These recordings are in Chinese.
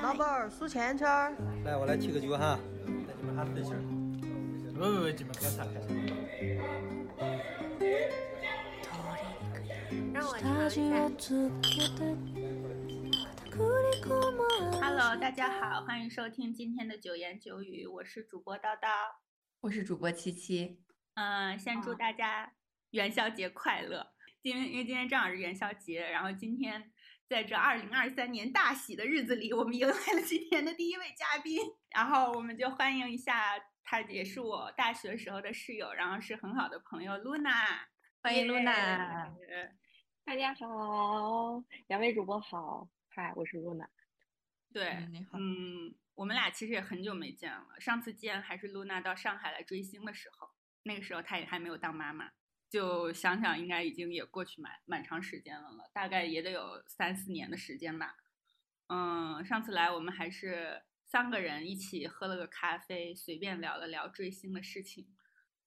老板儿数钱圈儿。来，我来提个酒哈，带你们哈分心儿。不不不，你们开啥开啥。让我尝一下。Hello，大家好，欢迎收听今天的九言九语，我是主播叨叨，我是主播七七。嗯，先祝大家元宵节快乐。今因为今天正好是元宵节，然后今天在这二零二三年大喜的日子里，我们迎来了今天的第一位嘉宾，然后我们就欢迎一下，他也是我大学时候的室友，然后是很好的朋友 Luna，欢迎 Luna。大家好，两位主播好，嗨，我是 Luna。对，你好。嗯，我们俩其实也很久没见了，上次见还是 Luna 到上海来追星的时候，那个时候她也还没有当妈妈，就想想应该已经也过去蛮蛮长时间了了，大概也得有三四年的时间吧。嗯，上次来我们还是三个人一起喝了个咖啡，随便聊了聊追星的事情。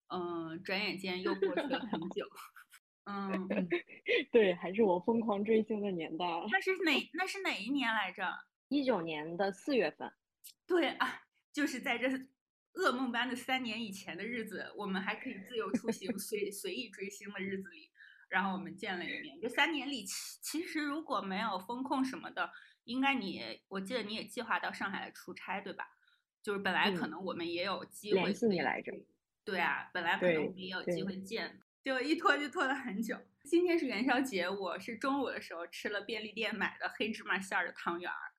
嗯，转眼间又过去了很久。嗯，对，还是我疯狂追星的年代。那是哪？那是哪一年来着？一九年的四月份。对啊，就是在这噩梦般的三年以前的日子，我们还可以自由出行、随随意追星的日子里，然后我们见了一面。这三年里，其其实如果没有风控什么的，应该你，我记得你也计划到上海来出差，对吧？就是本来可能我们也有机会联系你来着。对啊，本来可能我们也有机会见。就一拖就拖了很久。今天是元宵节，我是中午的时候吃了便利店买的黑芝麻馅儿的汤圆儿，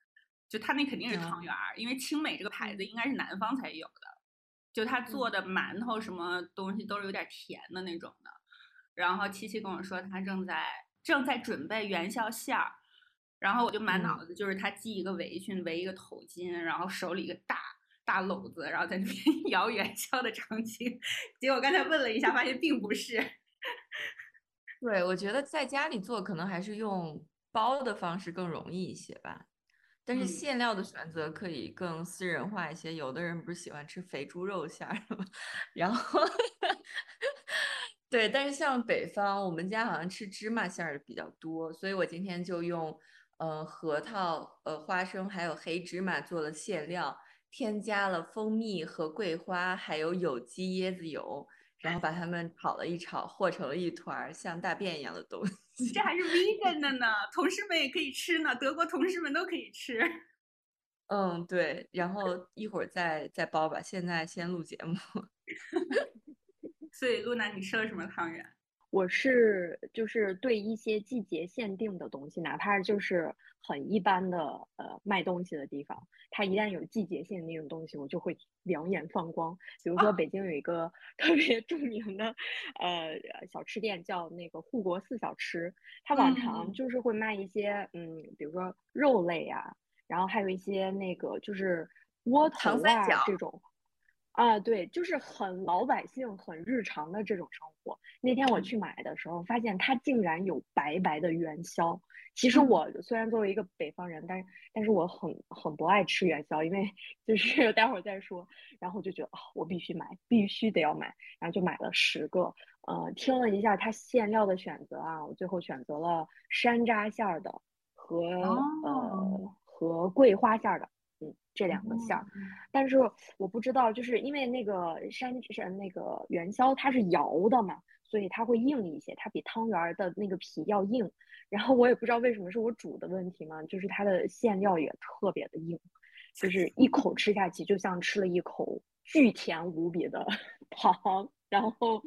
就他那肯定是汤圆儿，因为青美这个牌子应该是南方才有的，就他做的馒头什么东西都是有点甜的那种的。然后七七跟我说他正在正在准备元宵馅儿，然后我就满脑子就是他系一个围裙，围一个头巾，然后手里一个大大篓子，然后在那边 摇元宵的场景。结果刚才问了一下，发现并不是。对，我觉得在家里做可能还是用包的方式更容易一些吧，但是馅料的选择可以更私人化一些。有的人不是喜欢吃肥猪肉馅儿吗？然后，对，但是像北方，我们家好像吃芝麻馅儿的比较多，所以我今天就用呃核桃、呃花生还有黑芝麻做了馅料，添加了蜂蜜和桂花，还有有机椰子油。然后把它们炒了一炒，和成了一团像大便一样的东西。这还是 vegan 的呢，同事们也可以吃呢，德国同事们都可以吃。嗯，对。然后一会儿再再包吧，现在先录节目。所以，露娜，你吃了什么汤圆？我是就是对一些季节限定的东西，哪怕就是很一般的呃卖东西的地方，它一旦有季节限定的东西，我就会两眼放光。比如说北京有一个 特别著名的呃小吃店，叫那个护国寺小吃，它往常就是会卖一些嗯，比如说肉类啊，然后还有一些那个就是窝头啊这种。啊，对，就是很老百姓、很日常的这种生活。那天我去买的时候，发现它竟然有白白的元宵。其实我虽然作为一个北方人，但是但是我很很不爱吃元宵，因为就是待会儿再说。然后我就觉得啊，我必须买，必须得要买，然后就买了十个。呃，听了一下它馅料的选择啊，我最后选择了山楂馅儿的和呃和桂花馅儿的。嗯，这两个馅儿，但是我不知道，就是因为那个山山那个元宵它是摇的嘛，所以它会硬一些，它比汤圆的那个皮要硬。然后我也不知道为什么是我煮的问题嘛，就是它的馅料也特别的硬，就是一口吃下去就像吃了一口巨甜无比的 糖，然后。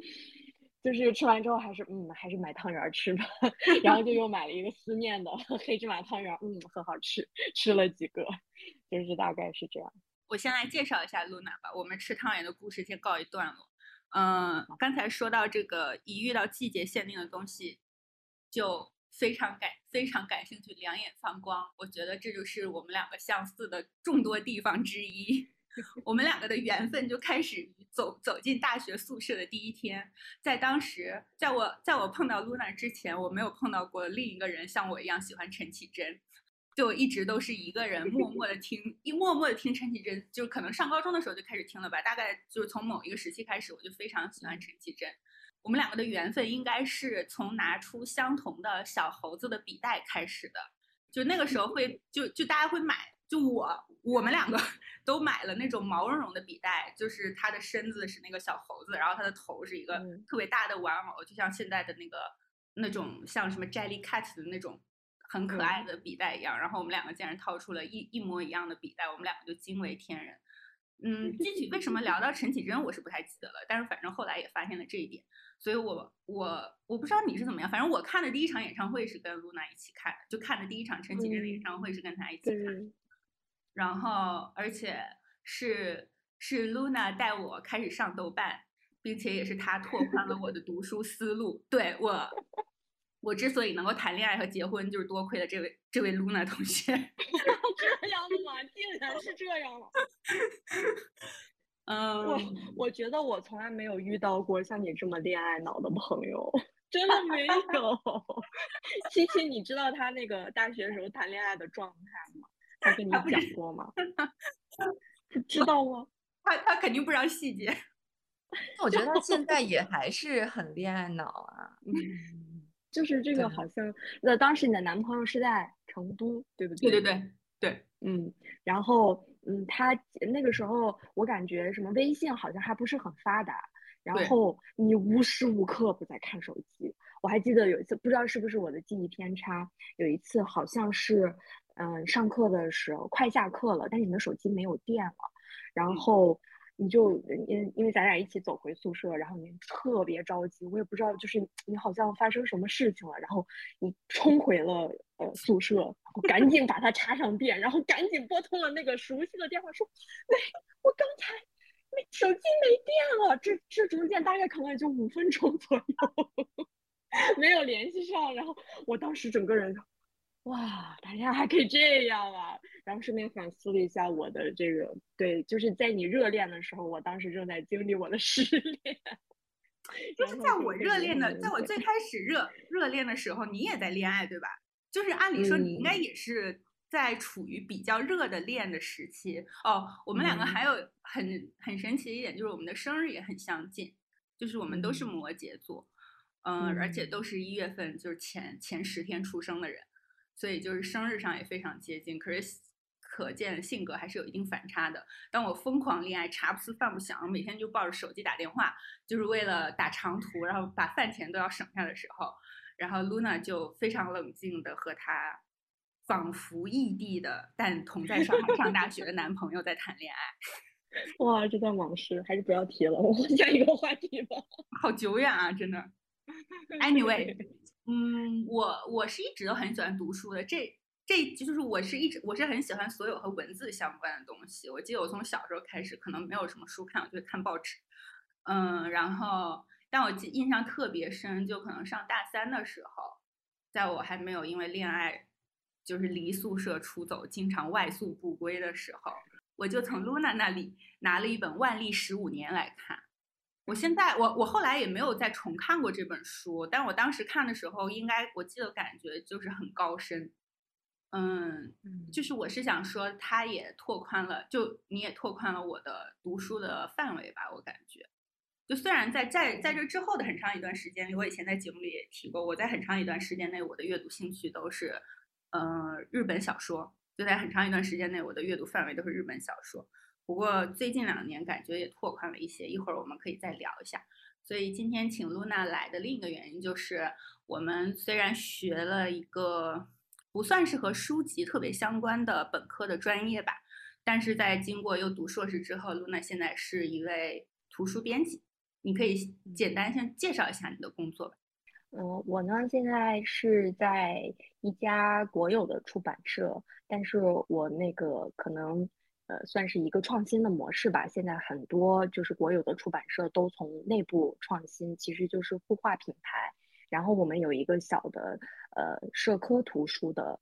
就是吃完之后还是嗯还是买汤圆吃吧，然后就又买了一个思念的 黑芝麻汤圆，嗯很好吃，吃了几个，就是大概是这样。我先来介绍一下露娜吧，我们吃汤圆的故事先告一段落。嗯，刚才说到这个一遇到季节限定的东西，就非常感非常感兴趣，两眼放光。我觉得这就是我们两个相似的众多地方之一。我们两个的缘分就开始走走进大学宿舍的第一天，在当时，在我在我碰到 Luna 之前，我没有碰到过另一个人像我一样喜欢陈绮贞，就一直都是一个人默默的听，一默默的听陈绮贞，就可能上高中的时候就开始听了吧，大概就是从某一个时期开始，我就非常喜欢陈绮贞。我们两个的缘分应该是从拿出相同的小猴子的笔袋开始的，就那个时候会就就大家会买。就我我们两个 都买了那种毛茸茸的笔袋，就是它的身子是那个小猴子，然后它的头是一个嗯特别大的玩偶，就像现在的那个那种像什么 Jellycat 的那种很可爱的笔袋一样。然后我们两个竟然掏出了一一模一样的笔袋，我们两个就惊为天人。嗯，具体为什么聊到陈绮贞，我是不太记得了，但是反正后来也发现了这一点，所以我我我不知道你是怎么样，反正我看的第一场演唱会是跟露娜一起看的，就看的第一场陈绮贞的演嗯唱会是跟她一起看的。对，然后而且是是 Luna 带我开始上豆瓣，并且也是她拓宽了我的读书思路。对我，我之所以能够谈恋爱和结婚，就是多亏了这位这位 Luna 同学。这样的吗？竟然是这样了。我嗯，我觉得我从来没有遇到过像你这么恋爱脑的朋友，真的没有。七七，你知道他那个大学时候谈恋爱的状态吗？他跟你讲过吗？不知道吗？他他肯定不知道细节。那我觉得他现在也还是很恋爱脑啊。嗯，就是这个好像，那当时你的男朋友是在成都，对不对对对对对，嗯，然后嗯，他那个时候我感觉什么微信好像还不是很发达，然后你无时无刻不在看手机。我还记得有一次，不知道是不是我的记忆偏差，有一次好像是嗯上课的时候快下课了，但是你的手机没有电了，然后你就因因为咱俩一起走回宿舍，然后你特别着急，我也不知道就是你好像发生什么事情了，然后你冲回了呃宿舍，然后赶紧把它插上电，然后赶紧拨通了那个熟悉的电话，说：“喂，我刚才没手机没电了。这”这中间大概可能也就五分钟左右，没有联系上。然后我当时整个人就，哇，谈恋爱还可以这样啊！然后顺便反思了一下我的这个，对，就是在你热恋的时候，我当时正在经历我的失恋。就是在我热恋的，在我最开始热热恋的时候，你也在恋爱，对吧？就是按理说你应该嗯也是在处于比较热的恋的时期哦。我们两个还有很很神奇的一点，就是我们的生日也很相近，就是我们都是嗯摩羯座，嗯，而且嗯都是一月份就是前前十天出生的人，所以就是生日上也非常接近。可是可见性格还是有一定反差的。当我疯狂恋爱，茶不思饭不想，每天就抱着手机打电话，就是为了打长途，然后把饭钱都要省下的时候，然后 Luna 就非常冷静的和她仿佛异地的但同在上海上大学的男朋友在谈恋爱，哇，这段往事还是不要提了，我们下一个话题吧。好久远啊，真的。Anyway，嗯，我我是一直都很喜欢读书的，这这就是我是一直我是很喜欢所有和文字相关的东西。我记得我从小时候开始，可能没有什么书看，我就会看报纸，嗯，然后但我记印象特别深，就可能上大三的时候，在我还没有因为恋爱就是离宿舍出走，经常外宿不归的时候，我就从 Luna 那里拿了一本《万历十五年》来看。我现在我我后来也没有再重看过这本书，但我当时看的时候，应该我记得感觉就是很高深，嗯，就是我是想说，它也拓宽了，就你也拓宽了我的读书的范围吧，我感觉。就虽然在在在这之后的很长一段时间里，我以前在节目里也提过，我在很长一段时间内，我的阅读兴趣都是，呃，日本小说。就在很长一段时间内，我的阅读范围都是日本小说。不过最近两年感觉也拓宽了一些，一会儿我们可以再聊一下。所以今天请露娜来的另一个原因就是，我们虽然学了一个不算是和书籍特别相关的本科的专业吧，但是在经过又读硕士之后，露娜现在是一位图书编辑。你可以简单先介绍一下你的工作吧。嗯，我呢现在是在一家国有的出版社，但是我那个可能呃算是一个创新的模式吧。现在很多就是国有的出版社都从内部创新，其实就是孵化品牌。然后我们有一个小的呃社科图书的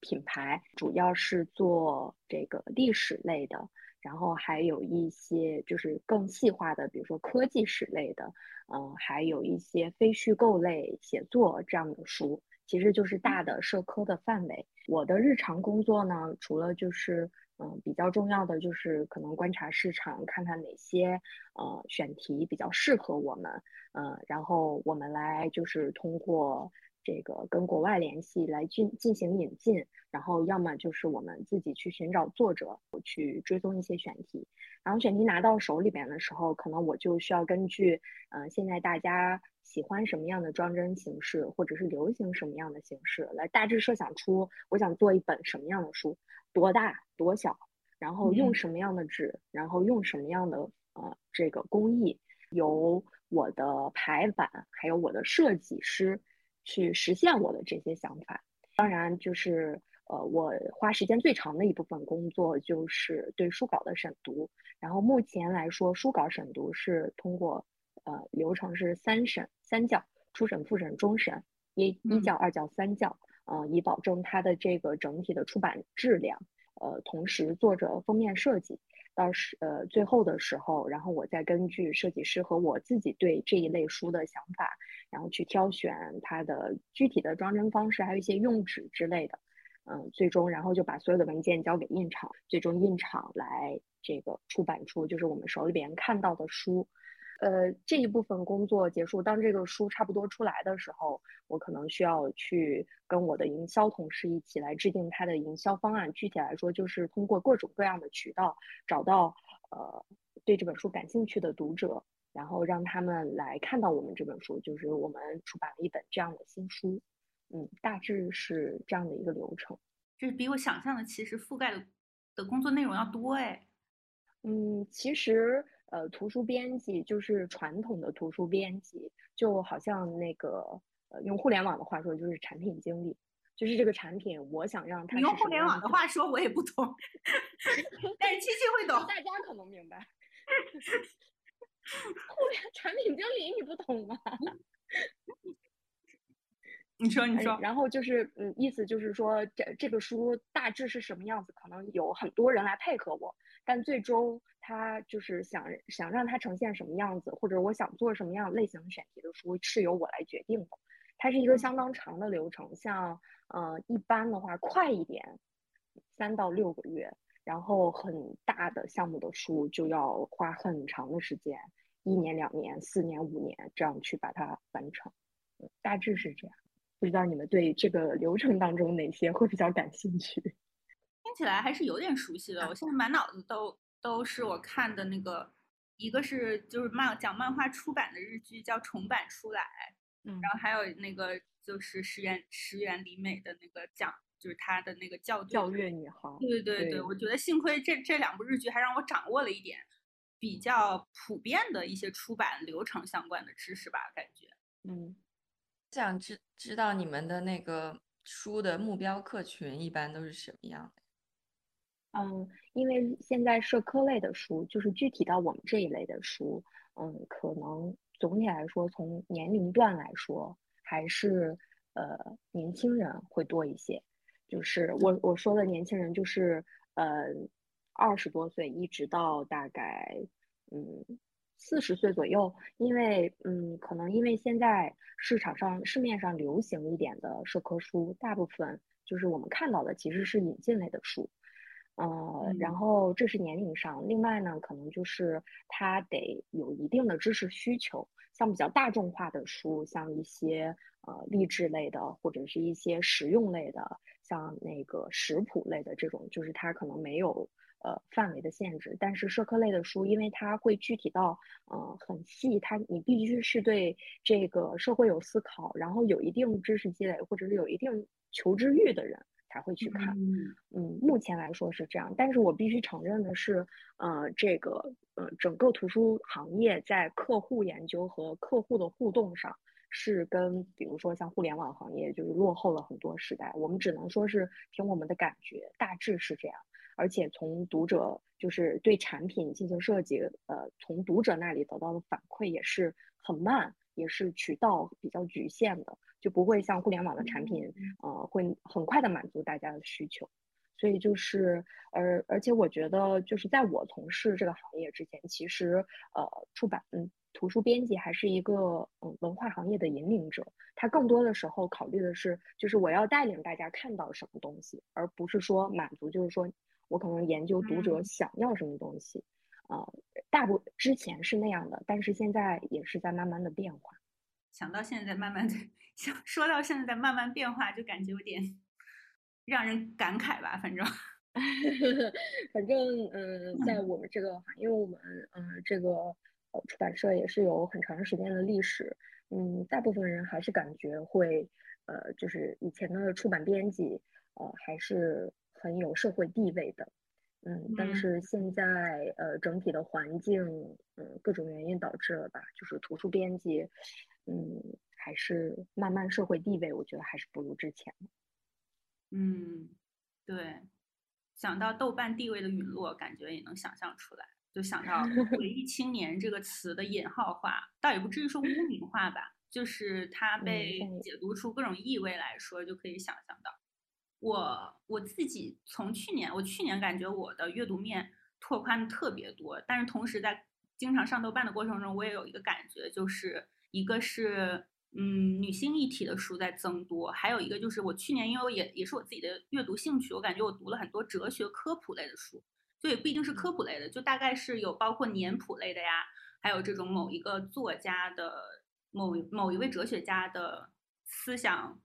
品牌，主要是做这个历史类的，然后还有一些就是更细化的，比如说科技史类的。嗯，还有一些非虚构类写作这样的书，其实就是大的社科的范围。我的日常工作呢，除了就是嗯，比较重要的就是可能观察市场，看看哪些呃选题比较适合我们，嗯，然后我们来就是通过这个跟国外联系来进进行引进，然后要么就是我们自己去寻找作者，去追踪一些选题，然后选题拿到手里边的时候，可能我就需要根据嗯现在大家喜欢什么样的装帧形式，或者是流行什么样的形式，来大致设想出我想做一本什么样的书。多大多小，然后用什么样的纸，然后用什么样的呃这个工艺，由我的排版还有我的设计师去实现我的这些想法。当然，就是呃我花时间最长的一部分工作就是对书稿的审读。然后目前来说，书稿审读是通过呃流程是三审三校：初审、复审、终审，一一教、二教、三校。呃，以保证它的这个整体的出版质量，呃，同时做着封面设计，到时呃最后的时候，然后我再根据设计师和我自己对这一类书的想法，然后去挑选它的具体的装帧方式，还有一些用纸之类的，嗯，最终然后就把所有的文件交给印厂，最终印厂来这个出版出就是我们手里边看到的书。呃，这一部分工作结束，当这个书差不多出来的时候，我可能需要去跟我的营销同事一起来制定它的营销方案。具体来说，就是通过各种各样的渠道找到呃对这本书感兴趣的读者，然后让他们来看到我们这本书，就是我们出版了一本这样的新书。嗯，大致是这样的一个流程。就是比我想象的其实覆盖的的工作内容要多哎。嗯，其实。呃，图书编辑就是传统的图书编辑，就好像那个呃，用互联网的话说就是产品经理，就是这个产品，我想让它用互联网的话说，我也不懂，但是七七会懂，大家可能明白。互联产品经理你不懂吗？你说你说，然后就是嗯，意思就是说这这个书大致是什么样子，可能有很多人来配合我，但最终他就是想想让它呈现什么样子，或者我想做什么样类型选题的书是由我来决定的。它是一个相当长的流程，像呃一般的话快一点，三到六个月，然后很大的项目的书就要花很长的时间，一年、两年、四年、五年这样去把它完成，大致是这样。不知道你们对这个流程当中哪些会比较感兴趣？听起来还是有点熟悉的。我现在满脑子都都是我看的那个，一个是就是漫讲漫画出版的日剧叫重版出来，嗯，然后还有那个就是石原石原里美的那个讲，就是她的那个校教月女孩。对对对，我觉得幸亏这这两部日剧还让我掌握了一点比较普遍的一些出版流程相关的知识吧，感觉，嗯。想知知道你们的那个书的目标客群一般都是什么样的？嗯，因为现在社科类的书，就是具体到我们这一类的书，嗯，可能总体来说，从年龄段来说，还是呃年轻人会多一些。就是我我说的年轻人，就是呃二十多岁一直到大概嗯。四十岁左右，因为嗯，可能因为现在市场上市面上流行一点的社科书，大部分就是我们看到的其实是引进类的书，呃，然后这是年龄上，另外呢，可能就是他得有一定的知识需求，像比较大众化的书，像一些呃励志类的或者是一些实用类的，像那个食谱类的这种，就是他可能没有。呃，范围的限制，但是社科类的书，因为它会具体到呃很细，它你必须是对这个社会有思考，然后有一定知识积累，或者是有一定求知欲的人才会去看。嗯，目前来说是这样，但是我必须承认的是，呃，这个呃整个图书行业在客户研究和客户的互动上，是跟比如说像互联网行业就是落后了很多时代。我们只能说是凭我们的感觉，大致是这样。而且从读者就是对产品进行设计，呃，从读者那里得到的反馈也是很慢，也是渠道比较局限的，就不会像互联网的产品，呃，会很快的满足大家的需求。所以就是，而而且我觉得就是在我从事这个行业之前，其实呃，出版嗯，图书编辑还是一个嗯文化行业的引领者，他更多的时候考虑的是，就是我要带领大家看到什么东西，而不是说满足，就是说。我可能研究读者嗯想要什么东西，呃，大部之前是那样的，但是现在也是在慢慢的变化。想到现在慢慢的想说到现在在慢慢变化，就感觉有点让人感慨吧。反正 反正，嗯，在我们这个因为，我们嗯这个呃出版社也是有很长时间的历史，嗯，大部分人还是感觉会，呃，就是以前的出版编辑，呃，还是很有社会地位的，嗯，但嗯是现在呃整体的环境，嗯，各种原因导致了吧，就是图书编辑，嗯，还是慢慢社会地位，我觉得还是不如之前的。嗯，对，想到豆瓣地位的陨落，感觉也能想象出来。就想到 “文艺青年”这个词的引号化，倒也不至于说污名化吧，就是它嗯被解读出各种意味来说，就可以想象到。我我自己从去年，我去年感觉我的阅读面拓宽的特别多，但是同时在经常上豆瓣的过程中，我也有一个感觉，就是一个是嗯女性议题的书在增多，还有一个就是我去年因为也也是我自己的阅读兴趣，我感觉我读了很多哲学科普类的书，就也不一定是科普类的，就大概是有包括年谱类的呀，还有这种某一个作家的某某一位哲学家的思想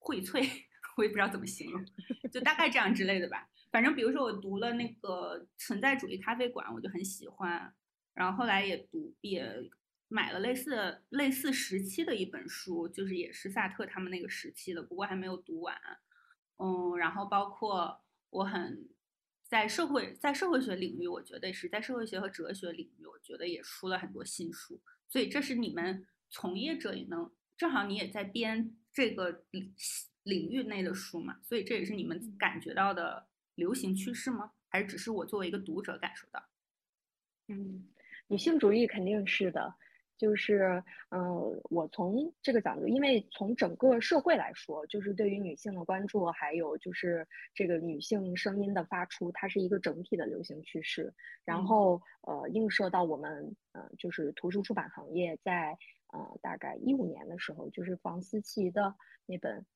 荟萃，我也不知道怎么形容，就大概这样之类的吧。反正比如说我读了那个存在主义咖啡馆，我就很喜欢，然后后来也读也买了类似类似时期的一本书，就是也是萨特他们那个时期的，不过还没有读完。嗯，然后包括我很在社会在社会学领域，我觉得是在社会学和哲学领域，我觉得也出了很多新书。所以这是你们从业者也能，正好你也在编这个领领域内的书嘛，所以这也是你们感觉到的流行趋势吗？还是只是我作为一个读者感受到？嗯，女性主义肯定是的，就是，嗯、我从这个角度，因为从整个社会来说，就是对于女性的关注，还有就是这个女性声音的发出，它是一个整体的流行趋势。然嗯后，呃，映射到我们，呃，就是图书出版行业在，呃，大概一五年的时候，就是房思琪的那本，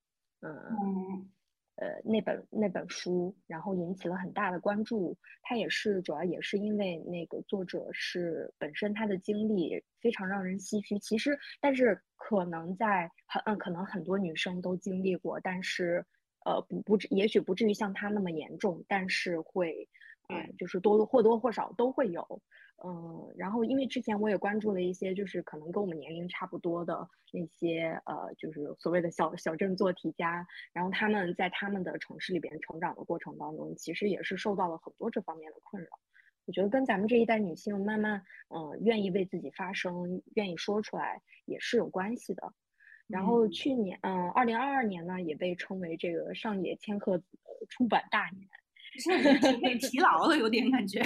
嗯、呃，那本那本书，然后引起了很大的关注。它也是主要也是因为那个作者是本身他的经历非常让人唏嘘。其实，但是可能在很嗯，可能很多女生都经历过，但是呃，不不至，也许不至于像他那么严重，但是会，呃，就是多或多或少都会有。嗯，然后因为之前我也关注了一些，就是可能跟我们年龄差不多的那些呃，就是所谓的小小镇做题家，然后他们在他们的城市里边成长的过程当中，其实也是受到了很多这方面的困扰。我觉得跟咱们这一代女性慢慢嗯、呃愿意为自己发声，愿意说出来也是有关系的。然后嗯去年嗯，二零二二年呢也被称为这个上野千鹤子出版大年。现在已经被疲劳了，有点感觉。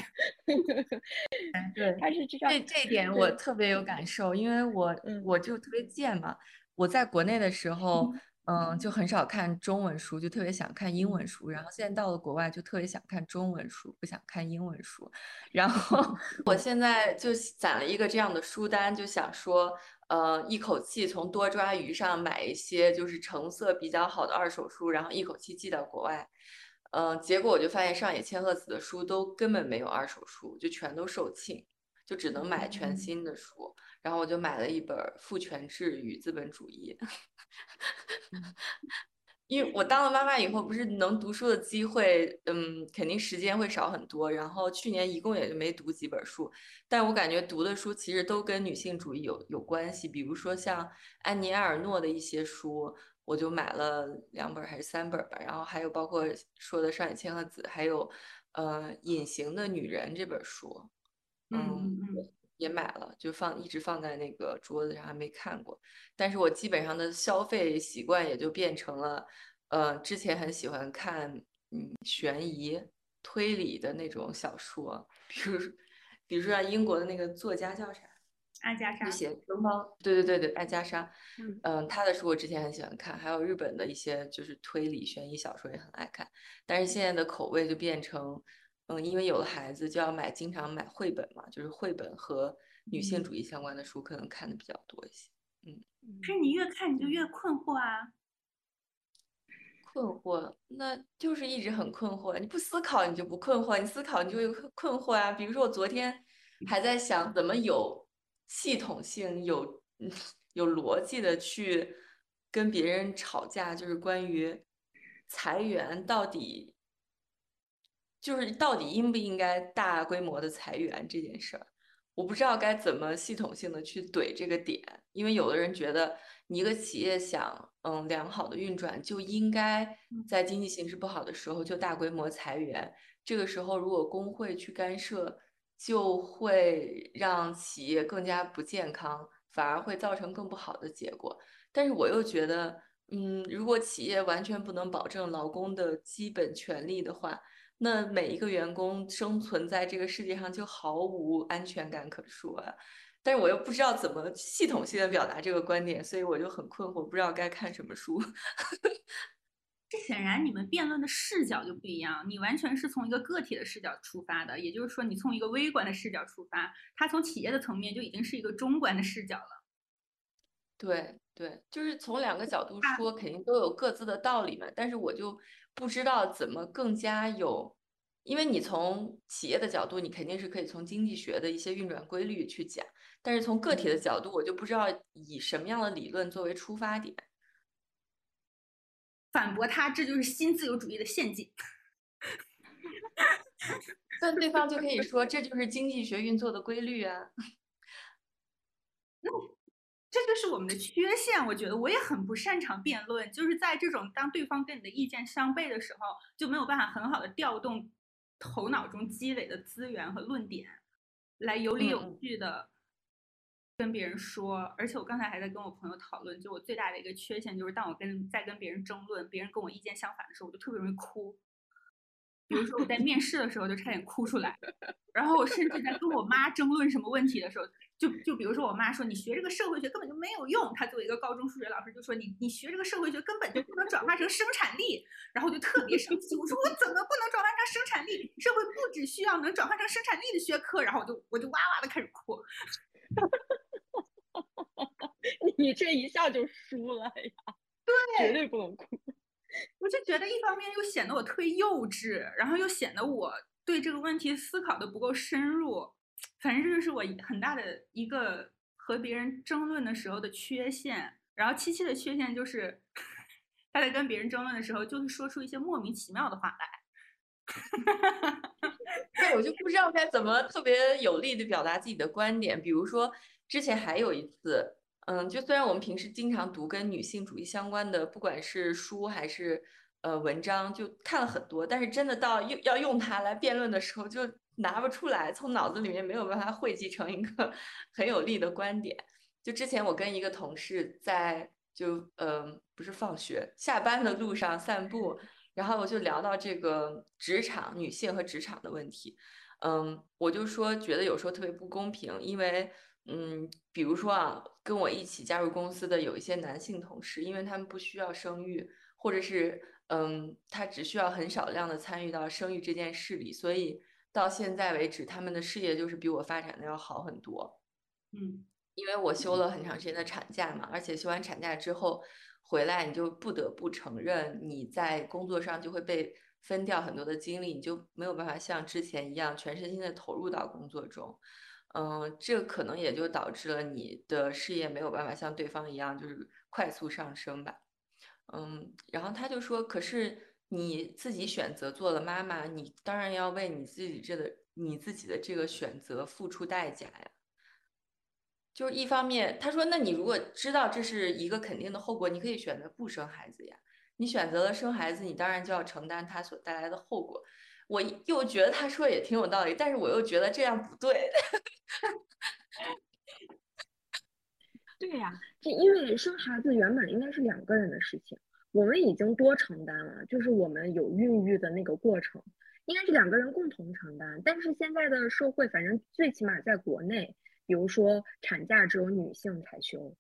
对，他是这样，这这一点我特别有感受，因为我嗯我就特别贱嘛。我在国内的时候，嗯，就很少看中文书，就特别想看英文书。然后现在到了国外，就特别想看中文书，不想看英文书。然后 我现在就攒了一个这样的书单，就想说，呃，一口气从多抓鱼上买一些就是成色比较好的二手书，然后一口气寄到国外。嗯、结果我就发现上野千鹤子的书都根本没有二手书，就全都售罄，就只能买全新的书。然后我就买了一本《父权制与资本主义》，因为我当了妈妈以后，不是能读书的机会，嗯，肯定时间会少很多。然后去年一共也就没读几本书，但我感觉读的书其实都跟女性主义有有关系，比如说像安妮埃尔诺的一些书，我就买了两本还是三本吧。然后还有包括说的上野千鹤子，还有呃《隐形的女人》这本书，嗯也买了，就放一直放在那个桌子上，还没看过。但是我基本上的消费习惯也就变成了，呃，之前很喜欢看嗯悬疑推理的那种小说，比如说比如说像英国的那个作家叫啥？阿加莎对对对对，爱加莎，嗯嗯，他的书我之前很喜欢看，还有日本的一些就是推理悬疑小说也很爱看，但是现在的口味就变成，嗯，因为有了孩子就要买，经常买绘本嘛，就是绘本和女性主义相关的书可能看的比较多一些。嗯可是你越看你就越困惑啊。困惑，那就是一直很困惑。你不思考，你就不困惑；你思考，你就会困惑啊。比如说，我昨天还在想，怎么有系统性、有有逻辑的去跟别人吵架，就是关于裁员到底，就是到底应不应该大规模的裁员这件事儿。我不知道该怎么系统性的去怼这个点，因为有的人觉得你一个企业想嗯良好的运转，就应该在经济形势不好的时候就大规模裁员。这个时候如果工会去干涉，就会让企业更加不健康，反而会造成更不好的结果。但是我又觉得，嗯，如果企业完全不能保证劳工的基本权利的话，那每一个员工生存在这个世界上就毫无安全感可说啊！但是我又不知道怎么系统性的表达这个观点，所以我就很困惑，不知道该看什么书。这显然你们辩论的视角就不一样，你完全是从一个个体的视角出发的，也就是说，你从一个微观的视角出发，他从企业的层面就已经是一个中观的视角了。对对，就是从两个角度说，肯定都有各自的道理嘛。但是我就。不知道怎么更加有，因为你从企业的角度，你肯定是可以从经济学的一些运转规律去讲，但是从个体的角度，我就不知道以什么样的理论作为出发点，反驳他，这就是新自由主义的陷阱。但对方就可以说，这就是经济学运作的规律啊。那这就是我们的缺陷，我觉得我也很不擅长辩论，就是在这种当对方跟你的意见相悖的时候，就没有办法很好的调动头脑中积累的资源和论点，来有理有据的跟别人说。而且我刚才还在跟我朋友讨论，就我最大的一个缺陷就是，当我跟在跟别人争论，别人跟我意见相反的时候，我就特别容易哭。比如说我在面试的时候就差点哭出来，然后我甚至在跟我妈争论什么问题的时候，就就比如说我妈说你学这个社会学根本就没有用，她作为一个高中数学老师就说你你学这个社会学根本就不能转化成生产力，然后我就特别生气，我说我怎么不能转化成生产力？社会不只需要能转化成生产力的学科，然后我就我就哇哇的开始哭，你这一下就输了呀，对，绝对不能哭。我就觉得一方面又显得我特别幼稚，然后又显得我对这个问题思考的不够深入，反正这就是我很大的一个和别人争论的时候的缺陷。然后七七的缺陷就是，他在跟别人争论的时候，就会说出一些莫名其妙的话来。对，我就不知道该怎么特别有力的表达自己的观点。比如说之前还有一次。嗯，就虽然我们平时经常读跟女性主义相关的，不管是书还是呃文章，就看了很多，但是真的到用要用它来辩论的时候，就拿不出来，从脑子里面没有办法汇集成一个 很有力的观点。就之前我跟一个同事在就呃不是放学下班的路上散步，然后我就聊到这个职场女性和职场的问题，嗯，我就说觉得有时候特别不公平，因为。嗯，比如说啊，跟我一起加入公司的有一些男性同事，因为他们不需要生育，或者是嗯，他只需要很少量的参与到生育这件事里，所以到现在为止，他们的事业就是比我发展的要好很多。嗯，因为我休了很长时间的产假嘛，而且休完产假之后回来，你就不得不承认你在工作上就会被分掉很多的精力，你就没有办法像之前一样全身心的投入到工作中。嗯，这可能也就导致了你的事业没有办法像对方一样，就是快速上升吧。嗯，然后他就说：“可是你自己选择做了妈妈，你当然要为你自己这个你自己的这个选择付出代价呀。”就是一方面，他说：“那你如果知道这是一个肯定的后果，你可以选择不生孩子呀。你选择了生孩子，你当然就要承担它所带来的后果。”我又觉得他说也挺有道理，但是我又觉得这样不对。对呀，就因为生孩子原本应该是两个人的事情，我们已经多承担了，就是我们有孕育的那个过程，应该是两个人共同承担。但是现在的社会，反正最起码在国内，比如说产假只有女性才休，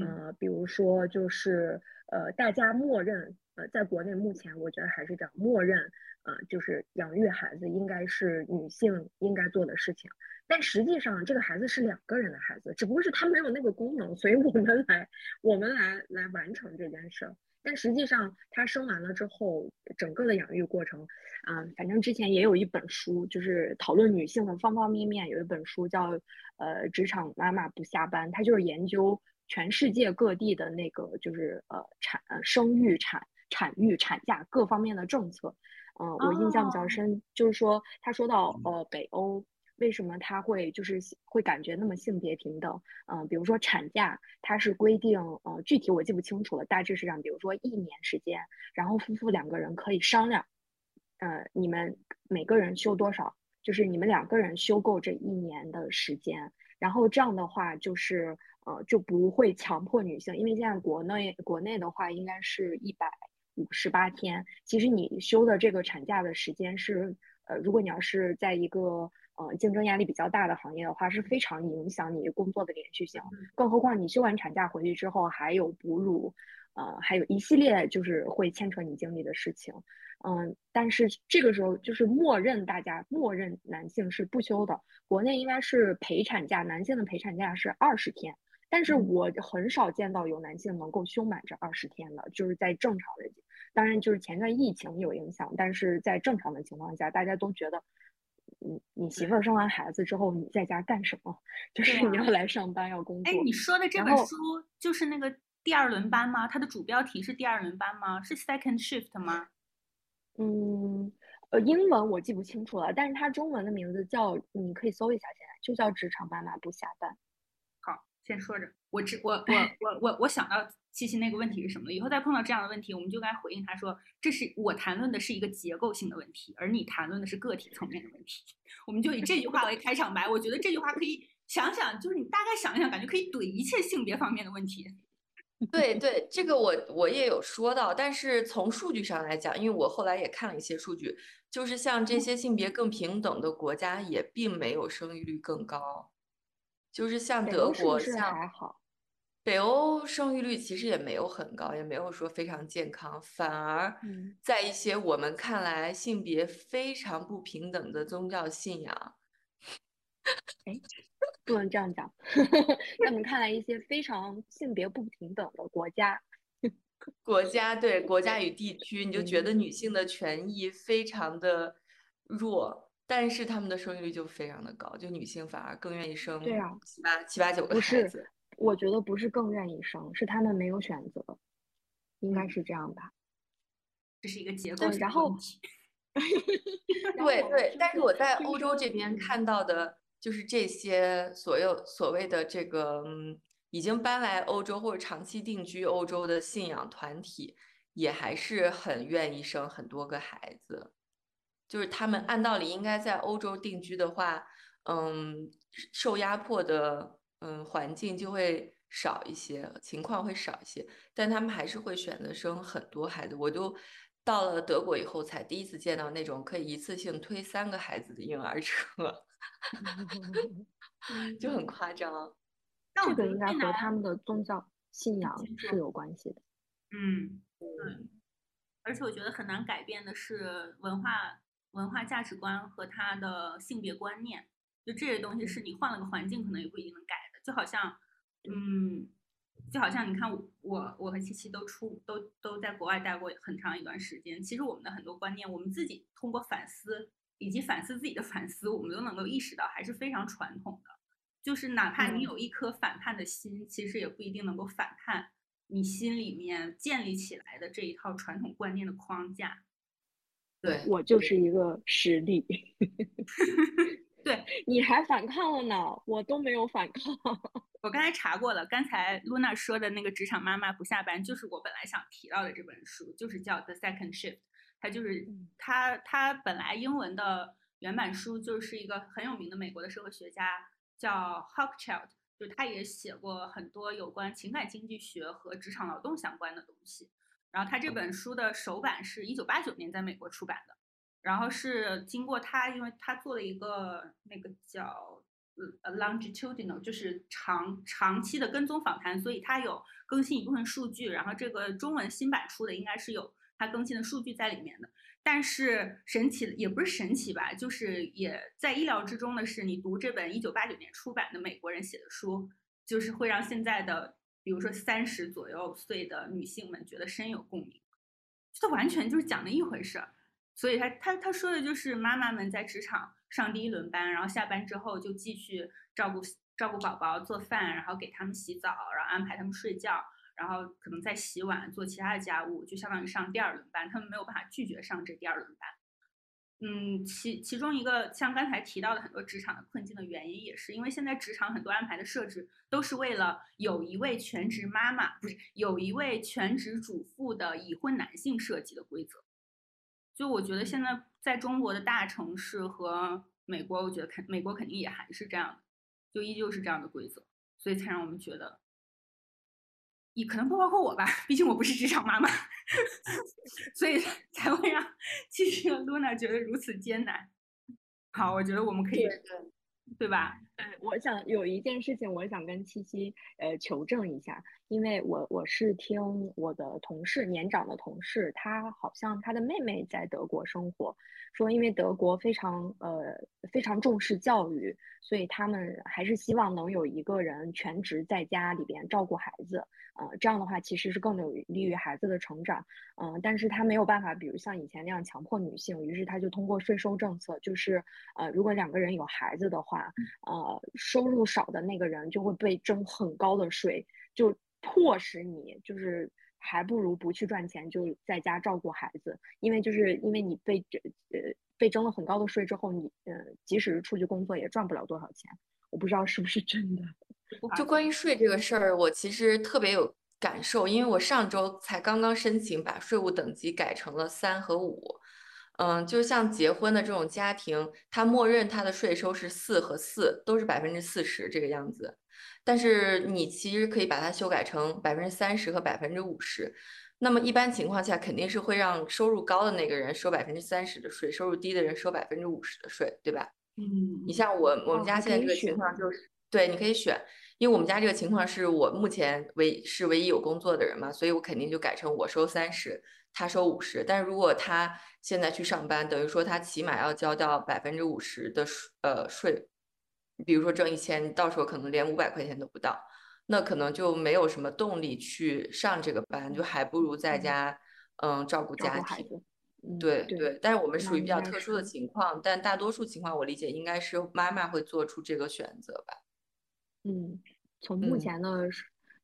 呃，比如说就是呃，大家默认，呃，在国内目前我觉得还是这样，默认。啊，就是养育孩子应该是女性应该做的事情，但实际上这个孩子是两个人的孩子，只不过是他没有那个功能，所以我们来我们来来完成这件事儿。但实际上，她生完了之后，整个的养育过程，嗯，反正之前也有一本书，就是讨论女性的方方面面，有一本书叫《呃职场妈妈不下班》，它就是研究全世界各地的那个就是呃产生育产产育产假各方面的政策。嗯，我印象比较深，就是说他说到呃北欧。为什么他会就是会感觉那么性别平等？嗯，比如说产假，它是规定，呃，具体我记不清楚了，大致是这样，比如说一年时间，然后夫妇两个人可以商量，呃，你们每个人休多少，就是你们两个人休够这一年的时间，然后这样的话就是，呃，就不会强迫女性，因为现在国内国内的话应该是一百五十八天，其实你休的这个产假的时间是，呃，如果你要是在一个呃，竞争压力比较大的行业的话，是非常影响你工作的连续性。更何况你休完产假回去之后，还有哺乳，呃，还有一系列就是会牵扯你精力的事情。嗯，但是这个时候就是默认大家默认男性是不休的。国内应该是陪产假，男性的陪产假是二十天，但是我很少见到有男性能够休满这二十天的，就是在正常的，当然就是前段疫情有影响，但是在正常的情况下，大家都觉得。你你媳妇儿生完孩子之后，你在家干什么？就是你要来上班，要工作。哎，你说的这本书就是那个第二轮班吗？它的主标题是第二轮班吗？是 second shift 吗？嗯，呃，英文我记不清楚了，但是它中文的名字叫，你可以搜一下，现在就叫职场妈妈不下班。好，先说着，我只我我 我我我想到。七七那个问题是什么？以后再碰到这样的问题，我们就该回应他说：“这是我谈论的是一个结构性的问题，而你谈论的是个体层面的问题。”我们就以这句话为开场白。我觉得这句话可以想想，就是你大概想一想，感觉可以怼一切性别方面的问题。对对，这个我我也有说到，但是从数据上来讲，因为我后来也看了一些数据，就是像这些性别更平等的国家，也并没有生育率更高，就是像德国，像还好。北欧生育率其实也没有很高，也没有说非常健康，反而在一些我们看来性别非常不平等的宗教信仰，哎，不能这样讲，在我们看来一些非常性别不平等的国家，国家对国家与地区，你就觉得女性的权益非常的弱，但是他们的生育率就非常的高，就女性反而更愿意生七八七八九个孩子。我觉得不是更愿意生，是他们没有选择，应该是这样吧。这是一个结构 然后，对对，但是我在欧洲这边看到的，就是这些所有所谓的这个嗯，已经搬来欧洲或者长期定居欧洲的信仰团体，也还是很愿意生很多个孩子。就是他们按道理应该在欧洲定居的话，嗯，受压迫的。嗯，环境就会少一些，情况会少一些，但他们还是会选择生很多孩子。我就到了德国以后，才第一次见到那种可以一次性推三个孩子的婴儿车，就很夸张。这个应该和他们的宗教信仰是有关系的。嗯，对。而且我觉得很难改变的是文化文化价值观和他的性别观念，就这些东西是你换了个环境，可能也不一定能改的。就好像，嗯，就好像你看我，我和七七都出都都在国外待过很长一段时间。其实我们的很多观念，我们自己通过反思以及反思自己的反思，我们都能够意识到还是非常传统的。就是哪怕你有一颗反叛的心，其实也不一定能够反叛你心里面建立起来的这一套传统观念的框架。对我就是一个实例。对，你还反抗了呢，我都没有反抗。我刚才查过了，刚才露娜说的那个职场妈妈不下班，就是我本来想提到的这本书，就是叫《The Second Shift》。它就是它，它本来英文的原版书就是一个很有名的美国的社会学家叫 Hochschild，就他也写过很多有关情感经济学和职场劳动相关的东西。然后他这本书的首版是一九八九年在美国出版的。然后是经过他，因为他做了一个那个叫呃 longitudinal，就是长长期的跟踪访谈，所以他有更新一部分数据。然后这个中文新版出的应该是有他更新的数据在里面的。但是神奇也不是神奇吧，就是也在意料之中的是，你读这本一九八九年出版的美国人写的书，就是会让现在的比如说三十左右岁的女性们觉得深有共鸣，这完全就是讲的一回事儿。所以他他他说的就是妈妈们在职场上第一轮班，然后下班之后就继续照顾照顾宝宝、做饭，然后给他们洗澡，然后安排他们睡觉，然后可能再洗碗、做其他的家务，就相当于上第二轮班。他们没有办法拒绝上这第二轮班。嗯，其其中一个像刚才提到的很多职场的困境的原因，也是因为现在职场很多安排的设置都是为了有一位全职妈妈，不是有一位全职主妇的已婚男性设计的规则。就我觉得现在在中国的大城市和美国，我觉得肯美国肯定也还是这样的，就依旧是这样的规则，所以才让我们觉得，也可能不包括我吧，毕竟我不是职场妈妈，所以才会让其实 Luna 觉得如此艰难。好，我觉得我们可以，对吧？对，我想有一件事情，我想跟七七呃求证一下，因为我我是听我的同事年长的同事，他好像他的妹妹在德国生活，说因为德国非常呃非常重视教育，所以他们还是希望能有一个人全职在家里边照顾孩子。呃，这样的话其实是更有利于孩子的成长，嗯，但是他没有办法，比如像以前那样强迫女性，于是他就通过税收政策，就是呃，如果两个人有孩子的话，呃，收入少的那个人就会被征很高的税，就迫使你就是还不如不去赚钱，就在家照顾孩子，因为就是因为你被这呃被征了很高的税之后，你呃即使是出去工作也赚不了多少钱，我不知道是不是真的。就关于税这个事儿，我其实特别有感受，因为我上周才刚刚申请把税务等级改成了三和五。嗯，就像结婚的这种家庭，他默认他的税收是四和四，都是百分之四十这个样子。但是你其实可以把它修改成百分之三十和百分之五十。那么一般情况下，肯定是会让收入高的那个人收百分之三十的税，收入低的人收百分之五十的税，对吧？嗯，你像我我们家现在这个情况就是，对，你可以选。因为我们家这个情况是我目前唯是唯一有工作的人嘛，所以我肯定就改成我收三十，他收五十。但是如果他现在去上班，等于说他起码要交到百分之五十的税，呃税。比如说挣一千，到时候可能连五百块钱都不到，那可能就没有什么动力去上这个班，就还不如在家，嗯，照顾家庭。对对。但是我们属于比较特殊的情况，但大多数情况我理解应该是妈妈会做出这个选择吧。嗯。从目前的，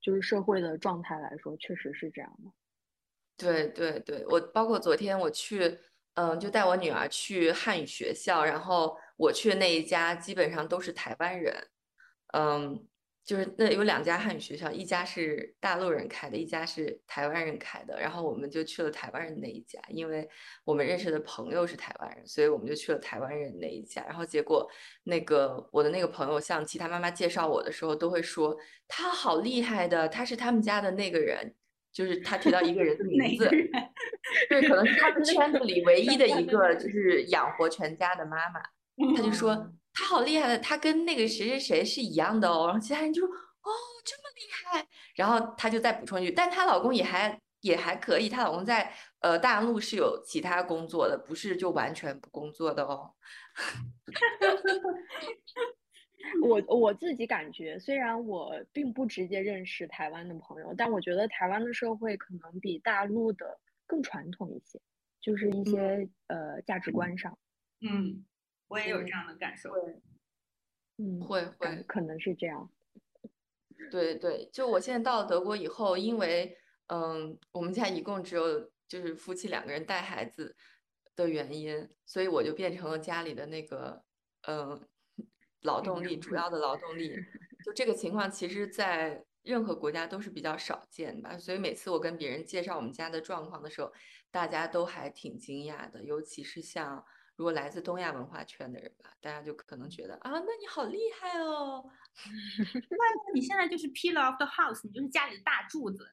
就是社会的状态来说，确实是这样的。对对对，我包括昨天我去，嗯，就带我女儿去汉语学校，然后我去的那一家基本上都是台湾人，嗯。就是那有两家汉语学校，一家是大陆人开的，一家是台湾人开的。然后我们就去了台湾人那一家，因为我们认识的朋友是台湾人，所以我们就去了台湾人那一家。然后结果那个我的那个朋友向其他妈妈介绍我的时候，都会说他好厉害的，他是他们家的那个人，就是他提到一个人的 名字，对，可能是他们圈子里唯一的 一个就是养活全家的妈妈，他就说。他好厉害的，他跟那个谁谁谁是一样的哦。然后其他人就说：“哦，这么厉害。”然后他就再补充一句：“但她老公也还也还可以，她老公在呃大陆是有其他工作的，不是就完全不工作的哦。”我我自己感觉，虽然我并不直接认识台湾的朋友，但我觉得台湾的社会可能比大陆的更传统一些，就是一些呃价值观上，嗯。我也有这样的感受，嗯，会会。可能是这样，对对，就我现在到了德国以后，因为嗯，我们家一共只有就是夫妻两个人带孩子的原因，所以我就变成了家里的那个嗯劳动力，主要的劳动力。就这个情况，其实在任何国家都是比较少见吧。所以每次我跟别人介绍我们家的状况的时候，大家都还挺惊讶的，尤其是像。如果来自东亚文化圈的人吧，大家就可能觉得啊，那你好厉害哦，那你现在就是 pillar of the house，你就是家里的大柱子，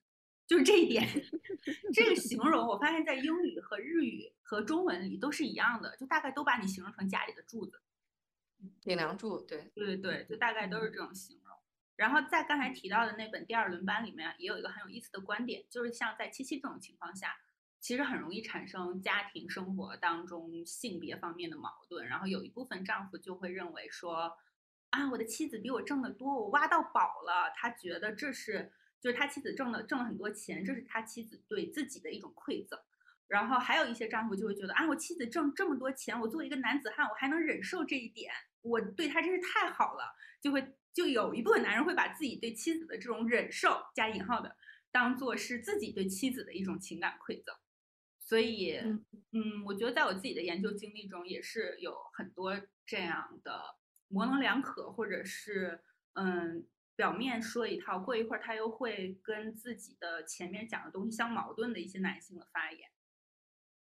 就是这一点。这个形容我发现，在英语和日语和中文里都是一样的，就大概都把你形容成家里的柱子，顶梁柱。对对对对，就大概都是这种形容。然后在刚才提到的那本第二轮班里面，也有一个很有意思的观点，就是像在七七这种情况下。其实很容易产生家庭生活当中性别方面的矛盾，然后有一部分丈夫就会认为说，啊，我的妻子比我挣得多，我挖到宝了，他觉得这是就是他妻子挣了挣了很多钱，这是他妻子对自己的一种馈赠。然后还有一些丈夫就会觉得啊，我妻子挣这么多钱，我作为一个男子汉，我还能忍受这一点，我对他真是太好了，就会就有一部分男人会把自己对妻子的这种忍受加引号的，当做是自己对妻子的一种情感馈赠。所以，嗯，我觉得在我自己的研究经历中，也是有很多这样的模棱两可，或者是嗯，表面说一套，过一会儿他又会跟自己的前面讲的东西相矛盾的一些男性的发言。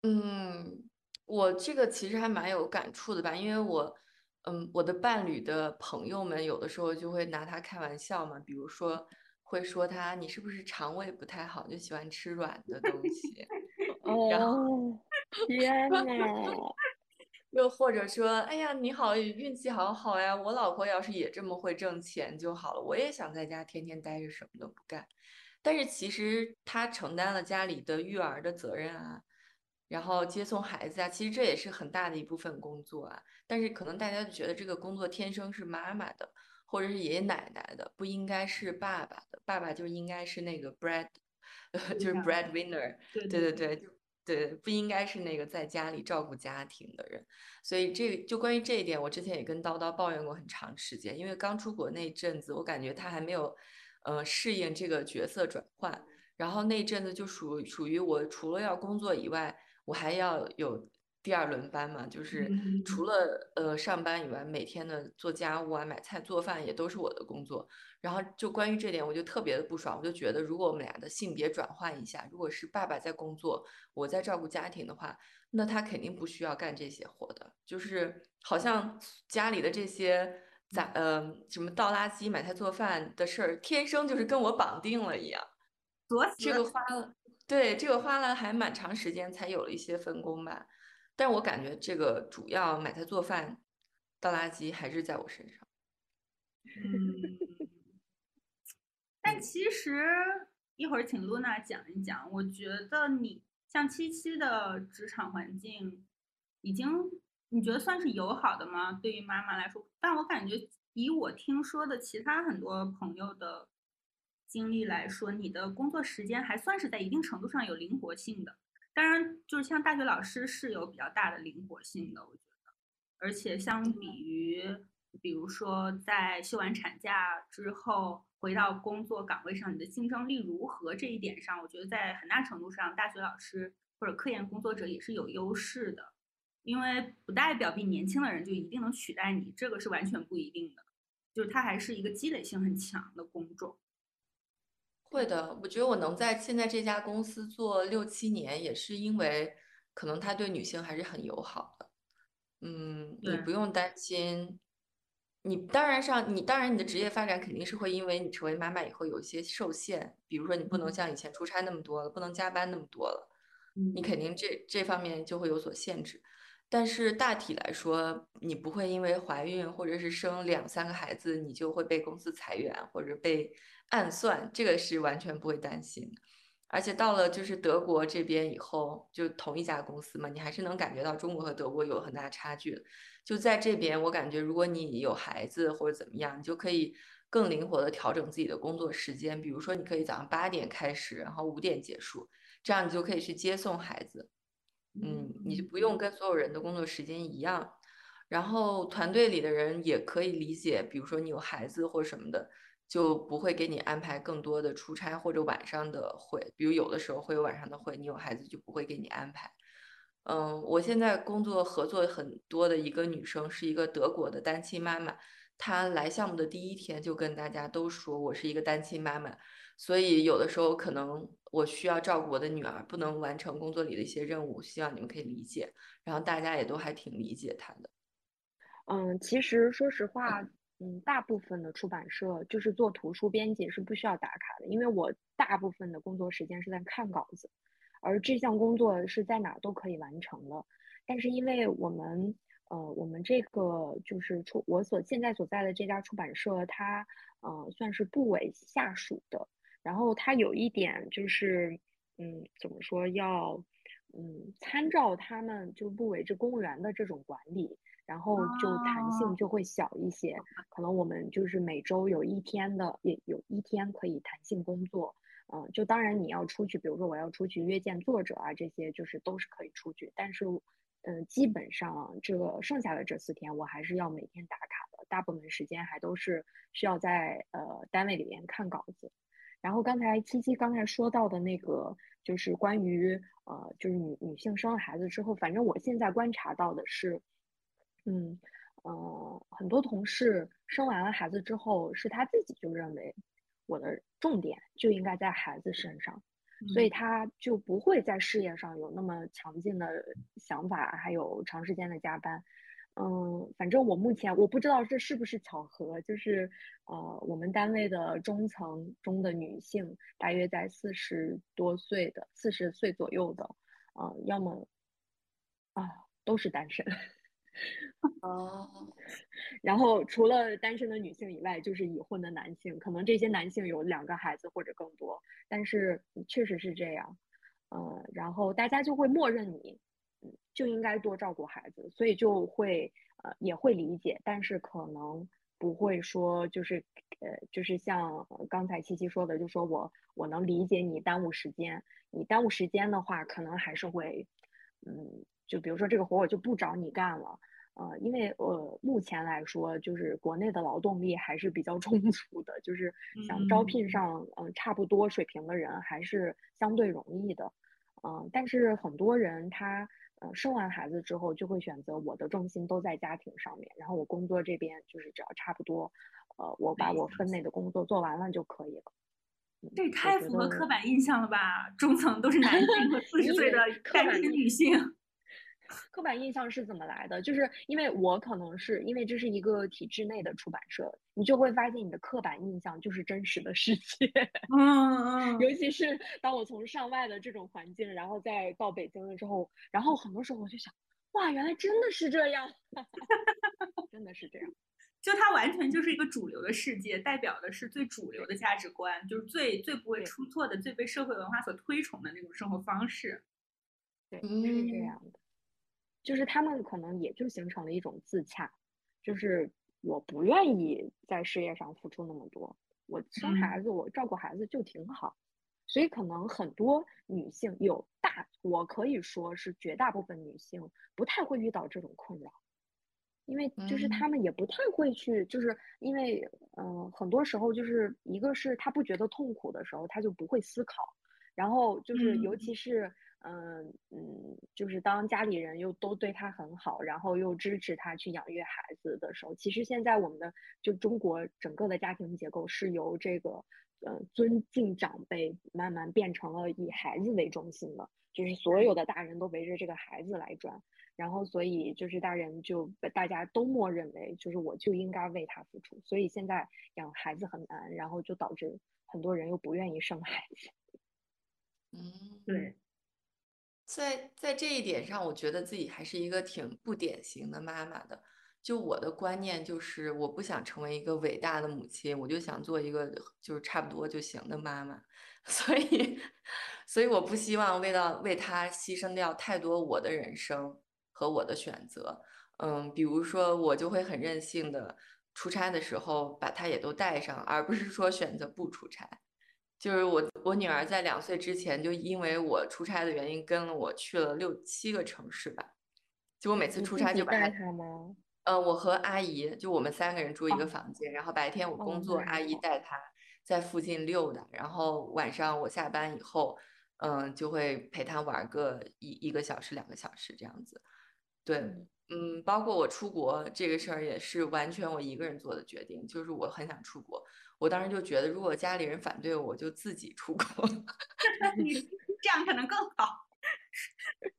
嗯，我这个其实还蛮有感触的吧，因为我，嗯，我的伴侣的朋友们有的时候就会拿他开玩笑嘛，比如说会说他你是不是肠胃不太好，就喜欢吃软的东西，然后哦，天呐，又或者说，哎呀，你好，运气好好呀，我老婆要是也这么会挣钱就好了，我也想在家天天待着什么都不干，但是其实他承担了家里的育儿的责任啊。然后接送孩子啊，其实这也是很大的一部分工作啊。但是可能大家就觉得这个工作天生是妈妈的，或者是爷爷奶奶的，不应该是爸爸的。爸爸就应该是那个 bread，就是 breadwinner。对对对，对对，不应该是那个在家里照顾家庭的人。所以这就关于这一点，我之前也跟叨叨抱怨过很长时间。因为刚出国那阵子，我感觉他还没有，呃，适应这个角色转换。然后那阵子就属属于我除了要工作以外。我还要有第二轮班嘛，就是除了呃上班以外，每天的做家务啊、买菜、做饭也都是我的工作。然后就关于这点，我就特别的不爽。我就觉得，如果我们俩的性别转换一下，如果是爸爸在工作，我在照顾家庭的话，那他肯定不需要干这些活的。就是好像家里的这些杂呃什么倒垃圾、买菜、做饭的事儿，天生就是跟我绑定了一样。这个花了。对，这个花了还蛮长时间才有了一些分工吧，但我感觉这个主要买菜做饭、倒垃圾还是在我身上。嗯，但其实一会儿请露娜讲一讲，我觉得你像七七的职场环境，已经你觉得算是友好的吗？对于妈妈来说，但我感觉以我听说的其他很多朋友的。经历来说，你的工作时间还算是在一定程度上有灵活性的。当然，就是像大学老师是有比较大的灵活性的，我觉得。而且相比于，比如说在休完产假之后回到工作岗位上，你的竞争力如何这一点上，我觉得在很大程度上，大学老师或者科研工作者也是有优势的。因为不代表比年轻的人就一定能取代你，这个是完全不一定的。就是它还是一个积累性很强的工种。会的，我觉得我能在现在这家公司做六七年，也是因为可能他对女性还是很友好的。嗯，你不用担心，你当然上你当然你的职业发展肯定是会因为你成为妈妈以后有一些受限，比如说你不能像以前出差那么多了，不能加班那么多了，你肯定这这方面就会有所限制。但是大体来说，你不会因为怀孕或者是生两三个孩子，你就会被公司裁员或者被。暗算这个是完全不会担心的，而且到了就是德国这边以后，就同一家公司嘛，你还是能感觉到中国和德国有很大差距的。就在这边，我感觉如果你有孩子或者怎么样，你就可以更灵活的调整自己的工作时间。比如说，你可以早上八点开始，然后五点结束，这样你就可以去接送孩子。嗯，你就不用跟所有人的工作时间一样。然后团队里的人也可以理解，比如说你有孩子或什么的。就不会给你安排更多的出差或者晚上的会，比如有的时候会有晚上的会，你有孩子就不会给你安排。嗯，我现在工作合作很多的一个女生是一个德国的单亲妈妈，她来项目的第一天就跟大家都说我是一个单亲妈妈，所以有的时候可能我需要照顾我的女儿，不能完成工作里的一些任务，希望你们可以理解。然后大家也都还挺理解她的。嗯，其实说实话。嗯，大部分的出版社就是做图书编辑是不需要打卡的，因为我大部分的工作时间是在看稿子，而这项工作是在哪都可以完成的。但是因为我们，呃，我们这个就是出我所现在所在的这家出版社，它呃算是部委下属的，然后它有一点就是，嗯，怎么说要，嗯，参照他们就部委这公务员的这种管理。然后就弹性就会小一些。可能我们就是每周有一天的，也有一天可以弹性工作。嗯，就当然你要出去，比如说我要出去约见作者啊，这些就是都是可以出去。但是，嗯，基本上这个剩下的这四天，我还是要每天打卡的，大部分时间还都是需要在呃单位里面看稿子。然后刚才七七刚才说到的那个，就是关于呃，就是女女性生了孩子之后，反正我现在观察到的是，嗯呃，很多同事生完了孩子之后，是他自己就认为。我的重点就应该在孩子身上，所以他就不会在事业上有那么强劲的想法，还有长时间的加班。嗯，反正我目前我不知道这是不是巧合，就是呃，我们单位的中层中的女性，大约在四十多岁的四十岁左右的，啊，要么啊都是单身。哦，然后除了单身的女性以外，就是已婚的男性，可能这些男性有两个孩子或者更多，但是确实是这样，呃，然后大家就会默认你，就应该多照顾孩子，所以就会呃也会理解，但是可能不会说就是呃就是像刚才七七说的，就说我我能理解你耽误时间，你耽误时间的话，可能还是会，嗯。就比如说这个活我就不找你干了，呃，因为呃目前来说就是国内的劳动力还是比较充足的，就是想招聘上嗯差不多水平的人还是相对容易的，嗯，但是很多人他呃生完孩子之后就会选择我的重心都在家庭上面，然后我工作这边就是只要差不多，呃，我把我分内的工作做完了就可以了。这也太符合刻板印象了吧？中层都是男性和四十岁的单身女性。刻板印象是怎么来的？就是因为我可能是因为这是一个体制内的出版社，你就会发现你的刻板印象就是真实的世界。嗯嗯。尤其是当我从上外的这种环境，然后再到北京了之后，然后很多时候我就想，哇，原来真的是这样，真的是这样。就它完全就是一个主流的世界，代表的是最主流的价值观，就是最最不会出错的、最被社会文化所推崇的那种生活方式。对，是这样的。就是他们可能也就形成了一种自洽，就是我不愿意在事业上付出那么多，我生孩子，我照顾孩子就挺好，所以可能很多女性有大，我可以说是绝大部分女性不太会遇到这种困扰，因为就是她们也不太会去，就是因为嗯，很多时候就是一个是她不觉得痛苦的时候，她就不会思考，然后就是尤其是。嗯嗯，就是当家里人又都对他很好，然后又支持他去养育孩子的时候，其实现在我们的就中国整个的家庭结构是由这个呃尊敬长辈慢慢变成了以孩子为中心的，就是所有的大人都围着这个孩子来转，然后所以就是大人就大家都默认为就是我就应该为他付出，所以现在养孩子很难，然后就导致很多人又不愿意生孩子。嗯，对。在在这一点上，我觉得自己还是一个挺不典型的妈妈的。就我的观念就是，我不想成为一个伟大的母亲，我就想做一个就是差不多就行的妈妈。所以，所以我不希望为了为他牺牲掉太多我的人生和我的选择。嗯，比如说我就会很任性的出差的时候把他也都带上，而不是说选择不出差。就是我，我女儿在两岁之前就因为我出差的原因跟了我去了六七个城市吧。就我每次出差就把带她吗？呃，我和阿姨就我们三个人住一个房间，然后白天我工作，阿姨带她在附近溜达，然后晚上我下班以后，嗯，就会陪她玩个一一个小时、两个小时这样子。对，嗯，包括我出国这个事儿也是完全我一个人做的决定，就是我很想出国。我当时就觉得，如果家里人反对我，就自己出国。你这样可能更好。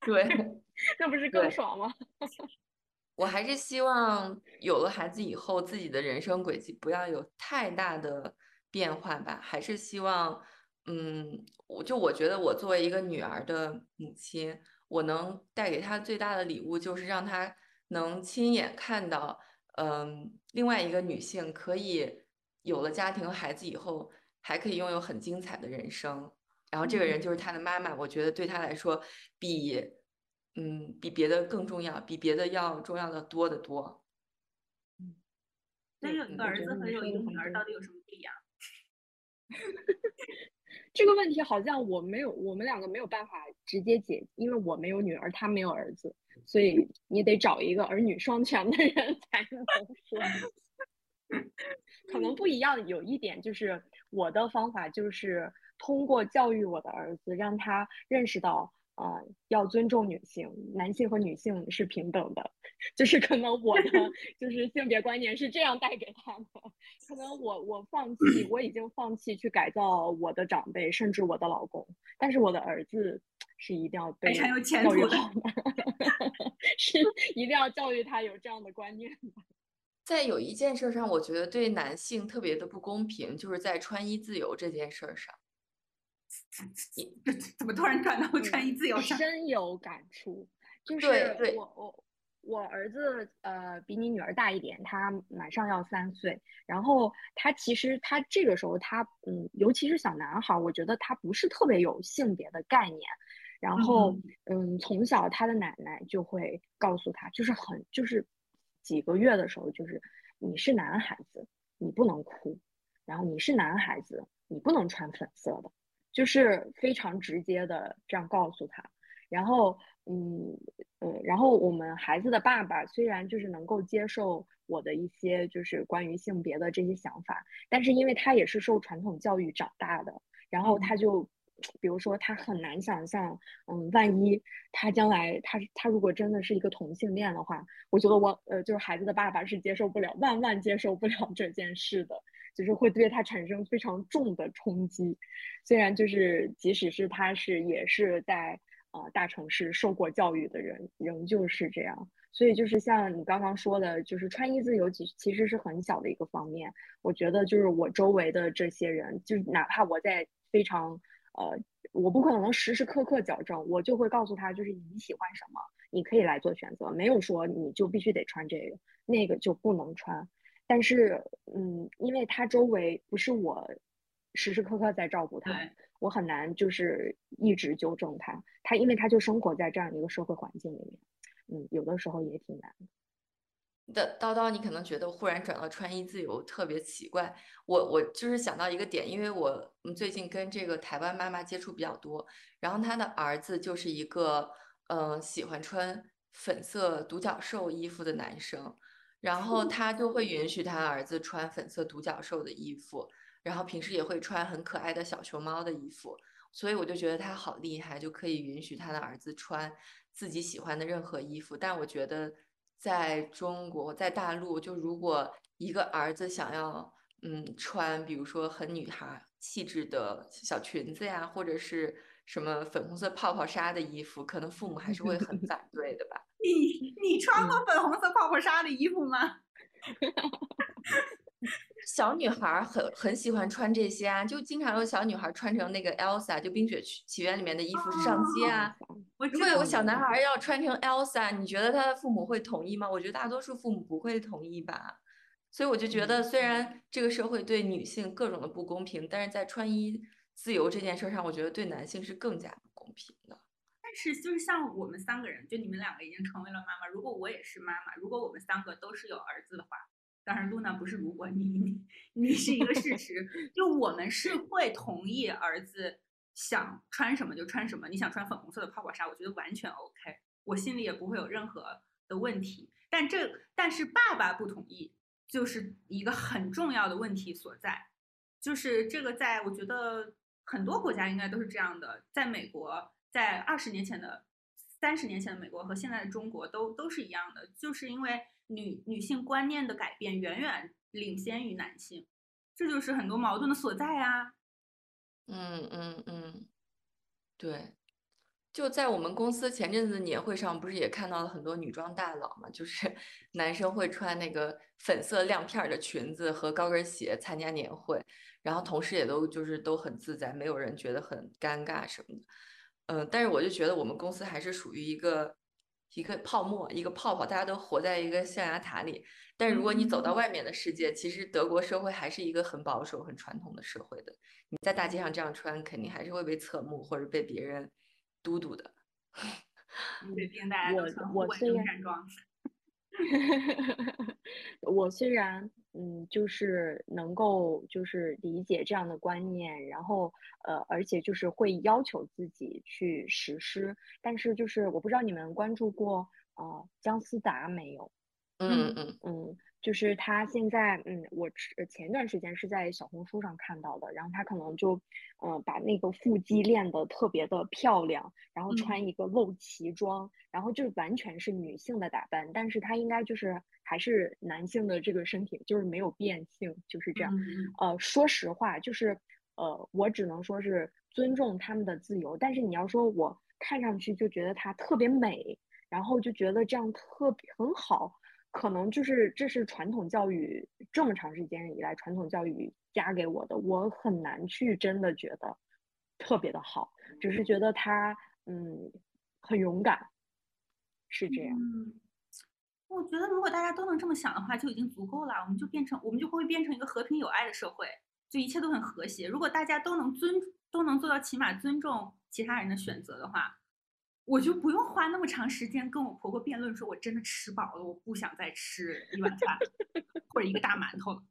对，那不是更爽吗？我还是希望有了孩子以后，自己的人生轨迹不要有太大的变化吧。还是希望，嗯，我就我觉得，我作为一个女儿的母亲，我能带给她最大的礼物，就是让她能亲眼看到，嗯，另外一个女性可以。有了家庭和孩子以后，还可以拥有很精彩的人生。然后这个人就是他的妈妈，我觉得对他来说，比嗯，比别的更重要，比别的要重要的多得多。那有一个儿子和有一个女儿到底有什么不一样？这个问题好像我没有，我们两个没有办法直接解，因为我没有女儿，他没有儿子，所以你得找一个儿女双全的人 才能说。可能不一样，有一点就是我的方法就是通过教育我的儿子，让他认识到，呃，要尊重女性，男性和女性是平等的。就是可能我的 就是性别观念是这样带给他的，可能我我放弃，我已经放弃去改造我的长辈，甚至我的老公，但是我的儿子是一定要被教育好的，是一定要教育他有这样的观念的。在有一件事上，我觉得对男性特别的不公平，就是在穿衣自由这件事儿上。怎么突然转到穿衣自。由上？深有感触，就是对。对我我我儿子呃比你女儿大一点，他马上要三岁，然后他其实他这个时候他嗯，尤其是小男孩儿，我觉得他不是特别有性别的概念，然后嗯，从小他的奶奶就会告诉他，就是很就是几个月的时候，就是你是男孩子，你不能哭，然后你是男孩子，你不能穿粉色的。就是非常直接的这样告诉他，然后，嗯，呃，然后我们孩子的爸爸虽然就是能够接受我的一些就是关于性别的这些想法，但是因为他也是受传统教育长大的，然后他就，比如说他很难想象，嗯，万一他将来他他如果真的是一个同性恋的话，我觉得我呃就是孩子的爸爸是接受不了，万万接受不了这件事的。就是会对他产生非常重的冲击，虽然就是即使是他是也是在呃大城市受过教育的人，仍旧是这样。所以就是像你刚刚说的，就是穿衣自由其其实是很小的一个方面。我觉得就是我周围的这些人，就哪怕我在非常呃，我不可能时时刻刻矫正，我就会告诉他，就是你喜欢什么，你可以来做选择，没有说你就必须得穿这个，那个就不能穿。但是，嗯，因为他周围不是我时时刻刻在照顾他，我很难就是一直纠正他。他因为他就生活在这样一个社会环境里面，嗯，有的时候也挺难的。的叨叨，你可能觉得忽然转到穿衣自由特别奇怪。我我就是想到一个点，因为我们最近跟这个台湾妈妈接触比较多，然后她的儿子就是一个嗯、呃喜欢穿粉色独角兽衣服的男生，然后 他就会允许他儿子穿粉色独角兽的衣服，然后平时也会穿很可爱的小熊猫的衣服，所以我就觉得他好厉害，就可以允许他的儿子穿自己喜欢的任何衣服。但我觉得在中国，在大陆，就如果一个儿子想要嗯穿，比如说很女孩气质的小裙子呀，或者是什么粉红色泡泡纱的衣服，可能父母还是会很 反对的吧。你你穿过粉红色泡泡纱的衣服吗？小女孩儿很很喜欢穿这些啊，就经常有小女孩儿穿成那个 Elsa，就《冰雪奇奇缘》里面的衣服上街啊。如果有个小男孩儿要穿成 Elsa，你觉得他的父母会同意吗？我觉得大多数父母不会同意吧。所以我就觉得，虽然这个社会对女性各种的不公平，但是在穿衣自由这件事儿上，我觉得对男性是更加不公平的。但是就是像我们三个人，就你们两个已经成为了妈妈，如果我也是妈妈，如果我们三个都是有儿子的话，当然露娜不是如果你 你你是一个事实，就我们是会同意儿子想穿什么就穿什么，你想穿粉红色的泡泡纱，我觉得完全 OK，我心里也不会有任何的问题。但这但是爸爸不同意，就是一个很重要的问题所在，就是这个在我觉得很多国家应该都是这样的，在美国，在二十年前的、三十年前的美国和现在的中国都都是一样的，就是因为女女性观念的改变远远领先于男性，这就是很多矛盾的所在啊。嗯嗯嗯，对，就在我们公司前阵子年会上，不是也看到了很多女装大佬嘛？就是 男生会穿那个粉色亮片儿的裙子和高跟鞋参加年会，然后同事也都就是都很自在，没有人觉得很尴尬什么的。嗯，但是我就觉得我们公司还是属于一个一个泡沫，一个泡泡，大家都活在一个象牙塔里。但如果你走到外面的世界，其实德国社会还是一个很保守、很传统的社会的。你在大街上这样穿，肯定还是会被侧目或者被别人嘟嘟的。我 我虽然。我虽然嗯，就是能够就是理解这样的观念，然后呃，而且就是会要求自己去实施，但是就是我不知道你们关注过呃姜思达没有？嗯嗯嗯，就是他现在，嗯，我之前段时间是在小红书上看到的，然后他可能就，嗯、把那个腹肌练得特别的漂亮，然后嗯穿一个露脐装，然后就完全是女性的打扮，但是他应该就是还是男性的这个身体，就是没有变性，就是这样。嗯呃，说实话，就是呃，我只能说是尊重他们的自由，但是你要说我看上去就觉得她特别美，然后就觉得这样特别很好，可能就是这是传统教育这么长时间以来传统教育加给我的，我很难去真的觉得特别的好，只是觉得他嗯很勇敢，是这样。嗯，我觉得如果大家都能这么想的话，就已经足够了。我们就变成，我们就会变成一个和平友爱的社会，就一切都很和谐。如果大家都能尊，都能做到起码尊重其他人的选择的话，我就不用花那么长时间跟我婆婆辩论，说我真的吃饱了，我不想再吃一碗饭或者一个大馒头了。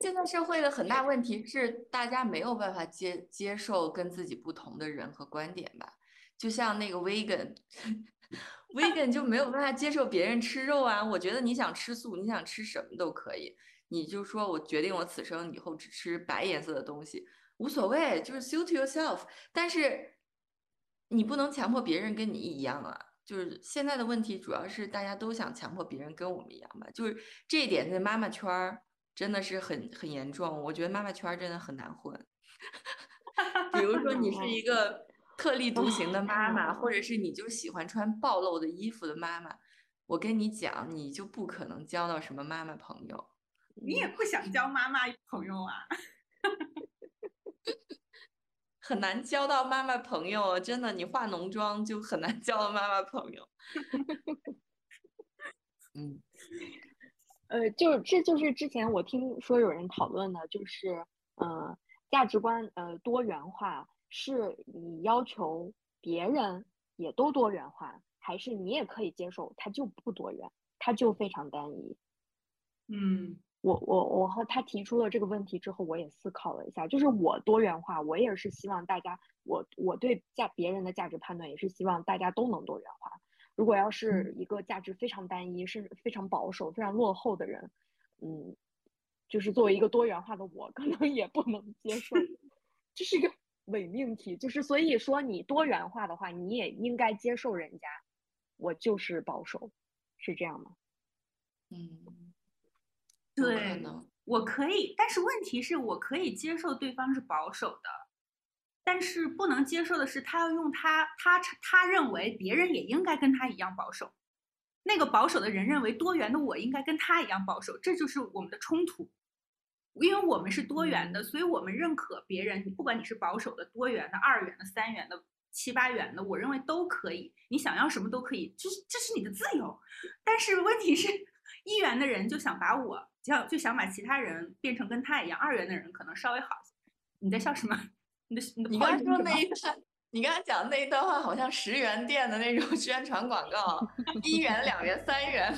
现在社会的很大问题是，大家没有办法接接受跟自己不同的人和观点吧？就像那个 vegan，vegan 就没有办法接受别人吃肉啊。我觉得你想吃素，你想吃什么都可以，你就说我决定我此生以后只吃白颜色的东西，无所谓，就是 suit yourself。但是你不能强迫别人跟你一样啊。就是现在的问题主要是大家都想强迫别人跟我们一样吧，就是这一点在妈妈圈儿。真的是很很严重，我觉得妈妈圈儿真的很难混。比如说你是一个特立独行的妈妈，或者是你就喜欢穿暴露的衣服的妈妈，我跟你讲，你就不可能交到什么妈妈朋友。你也不想交妈妈朋友啊？很难交到妈妈朋友，真的，你化浓妆就很难交到妈妈朋友。嗯。呃，就这就是之前我听说有人讨论的，就是呃价值观呃多元化，是你要求别人也都多元化，还是你也可以接受它就不多元，它就非常单一？嗯，我我我和他提出了这个问题之后，我也思考了一下，就是我多元化，我也是希望大家，我我对价别人的价值判断也是希望大家都能多元化。如果要是一个价值非常单一、甚至非常保守、非常落后的人，嗯，就是作为一个多元化的我，可能也不能接受，这是一个伪命题。就是所以说，你多元化的话，你也应该接受人家，我就是保守，是这样吗？嗯，对，我可以，但是问题是我可以接受对方是保守的。但是不能接受的是，他要用他他他认为别人也应该跟他一样保守，那个保守的人认为多元的我应该跟他一样保守，这就是我们的冲突。因为我们是多元的，所以我们认可别人，不管你是保守的、多元的、二元的、三元的、七八元的，我认为都可以，你想要什么都可以，这是这是你的自由。但是问题是，一元的人就想把我，就就想把其他人变成跟他一样，二元的人可能稍微好一些。你在笑什么？你的你的你刚说那一段，你刚才讲那一段话，好像十元店的那种宣传广告，一元、两元、三元。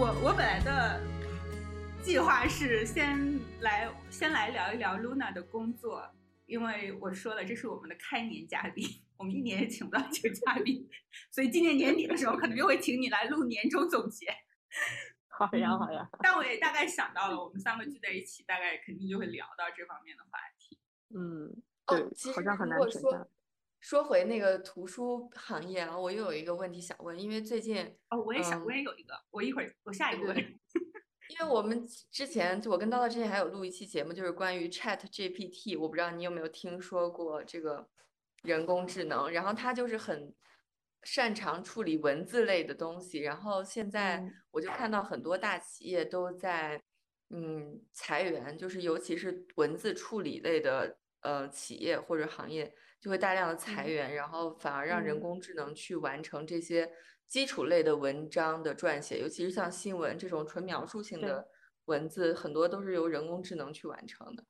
我我本来的计划是先来先来聊一聊 Luna 的工作，因为我说了这是我们的开年嘉宾，我们一年也请不到几个嘉宾，所以今年年底的时候可能就会请你来录年终总结。好呀好呀，但我也大概想到了，我们三个聚在一起，大概肯定就会聊到这方面的话题。嗯，哦对，，其实好像很难想象。说回那个图书行业啊，我又有一个问题想问，因为最近哦，我也想，嗯我也有一个，我一会儿我下一个问。因为我们之前就我跟叨叨之前还有录一期节目，就是关于 Chat GPT，我不知道你有没有听说过这个人工智能，然后它就是很擅长处理文字类的东西，然后现在嗯我就看到很多大企业都在嗯裁员，就是尤其是文字处理类的呃企业或者行业，就会大量的裁嗯员，然后反而让人嗯工智能去完成这些基础类的文章的撰写，尤其是像新闻这种纯描述性的文字，很多都是由人工智能去完成的。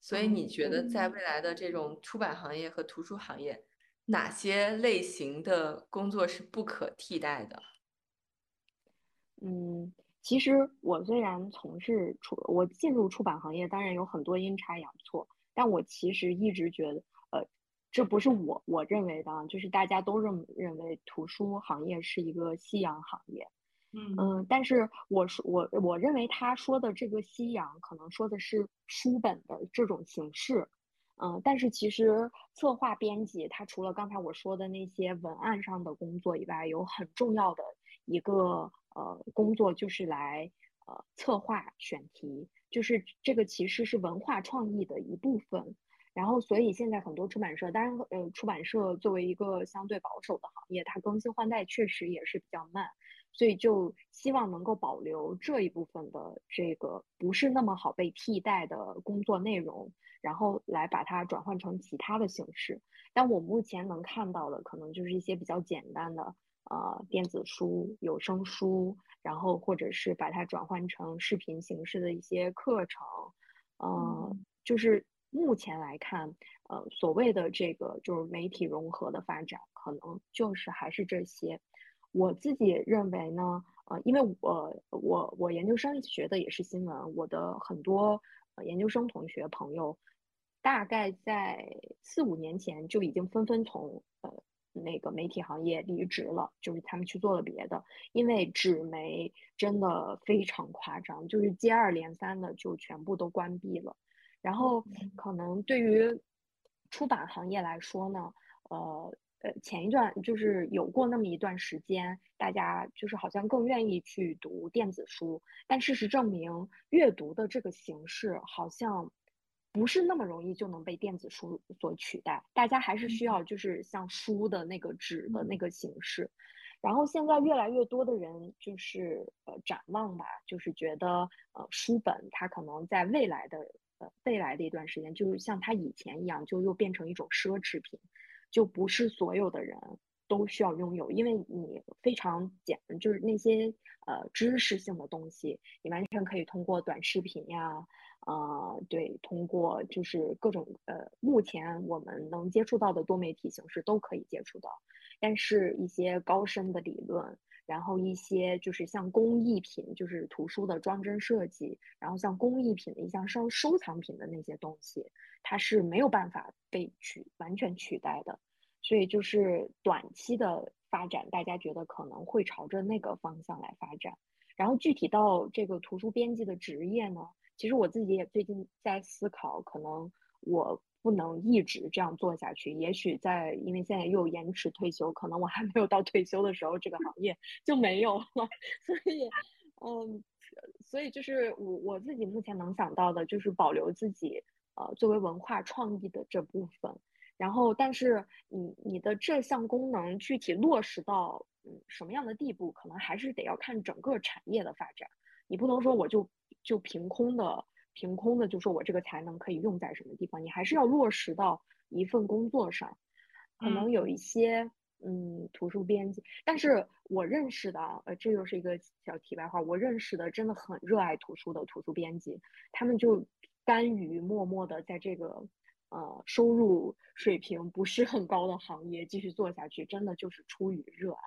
所以你嗯觉得在嗯未来的这种出版行业和图书行业，哪些类型的工作是不可替代的？嗯，其实我虽然从事出，我进入出版行业，当然有很多阴差阳错，但我其实一直觉得，呃，这不是我我认为的啊，就是大家都认认为图书行业是一个夕阳行业。嗯嗯，但是我说我我认为他说的这个夕阳，可能说的是书本的这种形式，嗯，但是其实策划编辑他除了刚才我说的那些文案上的工作以外，有很重要的一个呃工作就是来呃策划选题，就是这个其实是文化创意的一部分。然后，所以现在很多出版社，当然，呃，出版社作为一个相对保守的行业，它更新换代确实也是比较慢。所以就希望能够保留这一部分的这个不是那么好被替代的工作内容，然后来把它转换成其他的形式。但我目前能看到的，可能就是一些比较简单的呃电子书、有声书，然后或者是把它转换成视频形式的一些课程，呃，就是目前来看，呃，所谓的这个就是媒体融合的发展，可能就是还是这些。我自己认为呢，呃，因为我我我研究生学的也是新闻，我的很多研究生同学朋友，大概在四五年前就已经纷纷从呃那个媒体行业离职了，就是他们去做了别的，因为纸媒真的非常夸张，就是接二连三的就全部都关闭了。然后可能对于出版行业来说呢，呃。呃，前一段就是有过那么一段时间，大家就是好像更愿意去读电子书，但事实证明，阅读的这个形式好像不是那么容易就能被电子书所取代，大家还是需要就是像书的那个纸的那个形式。然后现在越来越多的人就是呃展望吧，就是觉得呃书本它可能在未来的未来的一段时间，就是像它以前一样，就又变成一种奢侈品。就不是所有的人都需要拥有，因为你非常简，就是那些呃知识性的东西，你完全可以通过短视频呀，呃，对，通过就是各种呃，目前我们能接触到的多媒体形式都可以接触到，但是一些高深的理论，然后一些就是像工艺品，就是图书的装帧设计，然后像工艺品的一项收收藏品的那些东西，它是没有办法被取完全取代的。所以就是短期的发展，大家觉得可能会朝着那个方向来发展。然后具体到这个图书编辑的职业呢，其实我自己也最近在思考，可能我不能一直这样做下去。也许在因为现在又延迟退休，可能我还没有到退休的时候，这个行业就没有了。所以，嗯，所以就是我我自己目前能想到的，就是保留自己呃作为文化创意的这部分。然后，但是你你的这项功能具体落实到嗯什么样的地步，可能还是得要看整个产业的发展。你不能说我就就凭空的凭空的就说我这个才能可以用在什么地方，你还是要落实到一份工作上。可能有一些嗯图书编辑，但是我认识的呃这又是一个小题外话，我认识的真的很热爱图书的图书编辑，他们就甘于默默的在这个。呃，收入水平不是很高的行业继续做下去，真的就是出于热爱。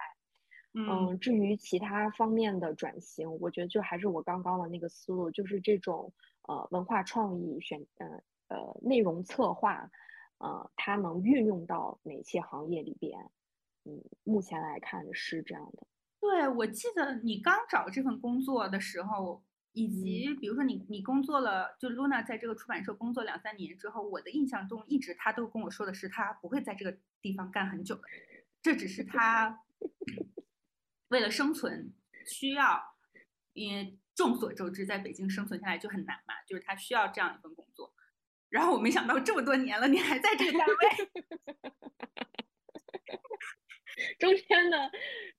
嗯，至于其他方面的转型，我觉得就还是我刚刚的那个思路，就是这种呃文化创意选呃呃内容策划，呃，它能运用到哪些行业里边？嗯，目前来看是这样的。对，我记得你刚找这份工作的时候。以及比如说你你工作了，就 Luna 在这个出版社工作两三年之后，我的印象中一直他都跟我说的是他不会在这个地方干很久的，这只是 他为了生存需要，因为众所周知，在北京生存下来就很难嘛，就是他需要这样一份工作。然后我没想到这么多年了，你还在这个单位。中间呢，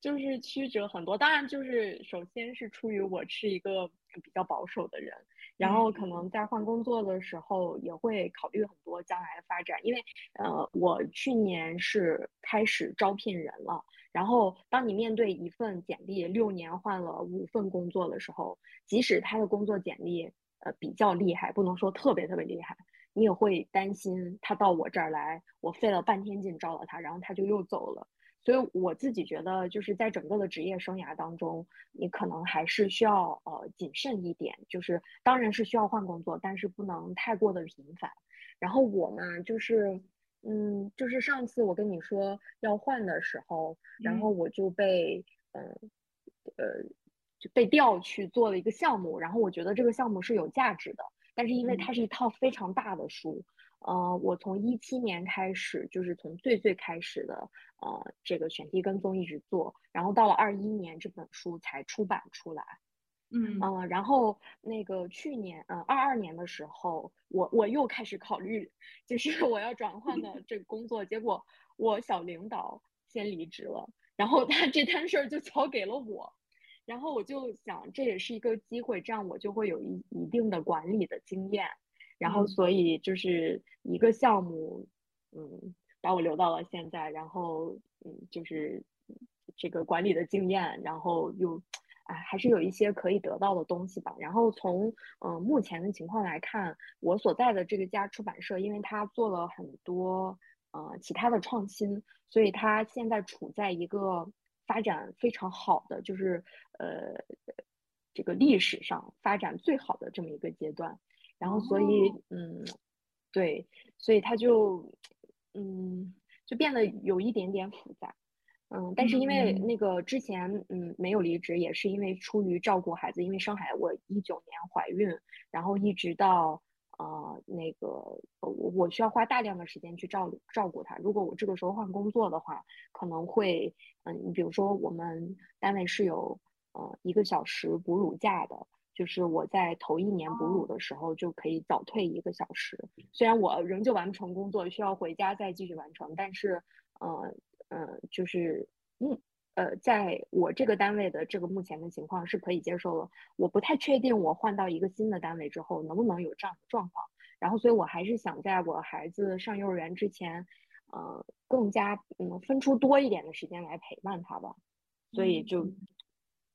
就是曲折很多。当然，就是首先是出于我是一个比较保守的人，然后可能在换工作的时候也会考虑很多将来的发展，因为呃，我去年是开始招聘人了。然后，当你面对一份简历，六年换了五份工作的时候，即使他的工作简历呃比较厉害，不能说特别特别厉害，你也会担心他到我这儿来，我费了半天劲招了他，然后他就又走了。所以我自己觉得，就是在整个的职业生涯当中，你可能还是需要呃谨慎一点。就是当然是需要换工作，但是不能太过的频繁。然后我嘛，就是。嗯，就是上次我跟你说要换的时候，然后我就被嗯呃就被调去做了一个项目，然后我觉得这个项目是有价值的，但是因为它是一套非常大的书，呃，我从一七年开始，就是从最最开始的呃这个选题跟踪一直做，然后到了二一年这本书才出版出来。嗯。然后那个去年，呃，二二年的时候，我我又开始考虑，就是我要转换的这个工作，结果我小领导先离职了，然后他这摊事儿就交给了我，然后我就想这也是一个机会，这样我就会有一一定的管理的经验，然后所以就是一个项目，嗯，把我留到了现在，然后嗯，就是这个管理的经验，然后又。啊，还是有一些可以得到的东西吧。然后从嗯目前的情况来看，我所在的这个家出版社，因为它做了很多呃其他的创新，所以它现在处在一个发展非常好的，就是呃这个历史上发展最好的这么一个阶段。然后所以嗯对，所以它就嗯就变得有一点点复杂。嗯，但是因为那个之前嗯没有离职，也是因为出于照顾孩子，因为上海我一九年怀孕，然后一直到呃那个我我需要花大量的时间去照照顾他。如果我这个时候换工作的话，可能会嗯，你比如说我们单位是有呃一个小时哺乳假的，就是我在头一年哺乳的时候就可以早退一个小时。虽然我仍旧完不成工作，需要回家再继续完成，但是呃。嗯，就是目呃，在我这个单位的这个目前的情况是可以接受了。我不太确定我换到一个新的单位之后能不能有这样的状况。然后，所以我还是想在我孩子上幼儿园之前，呃，更加嗯分出多一点的时间来陪伴他吧。所以就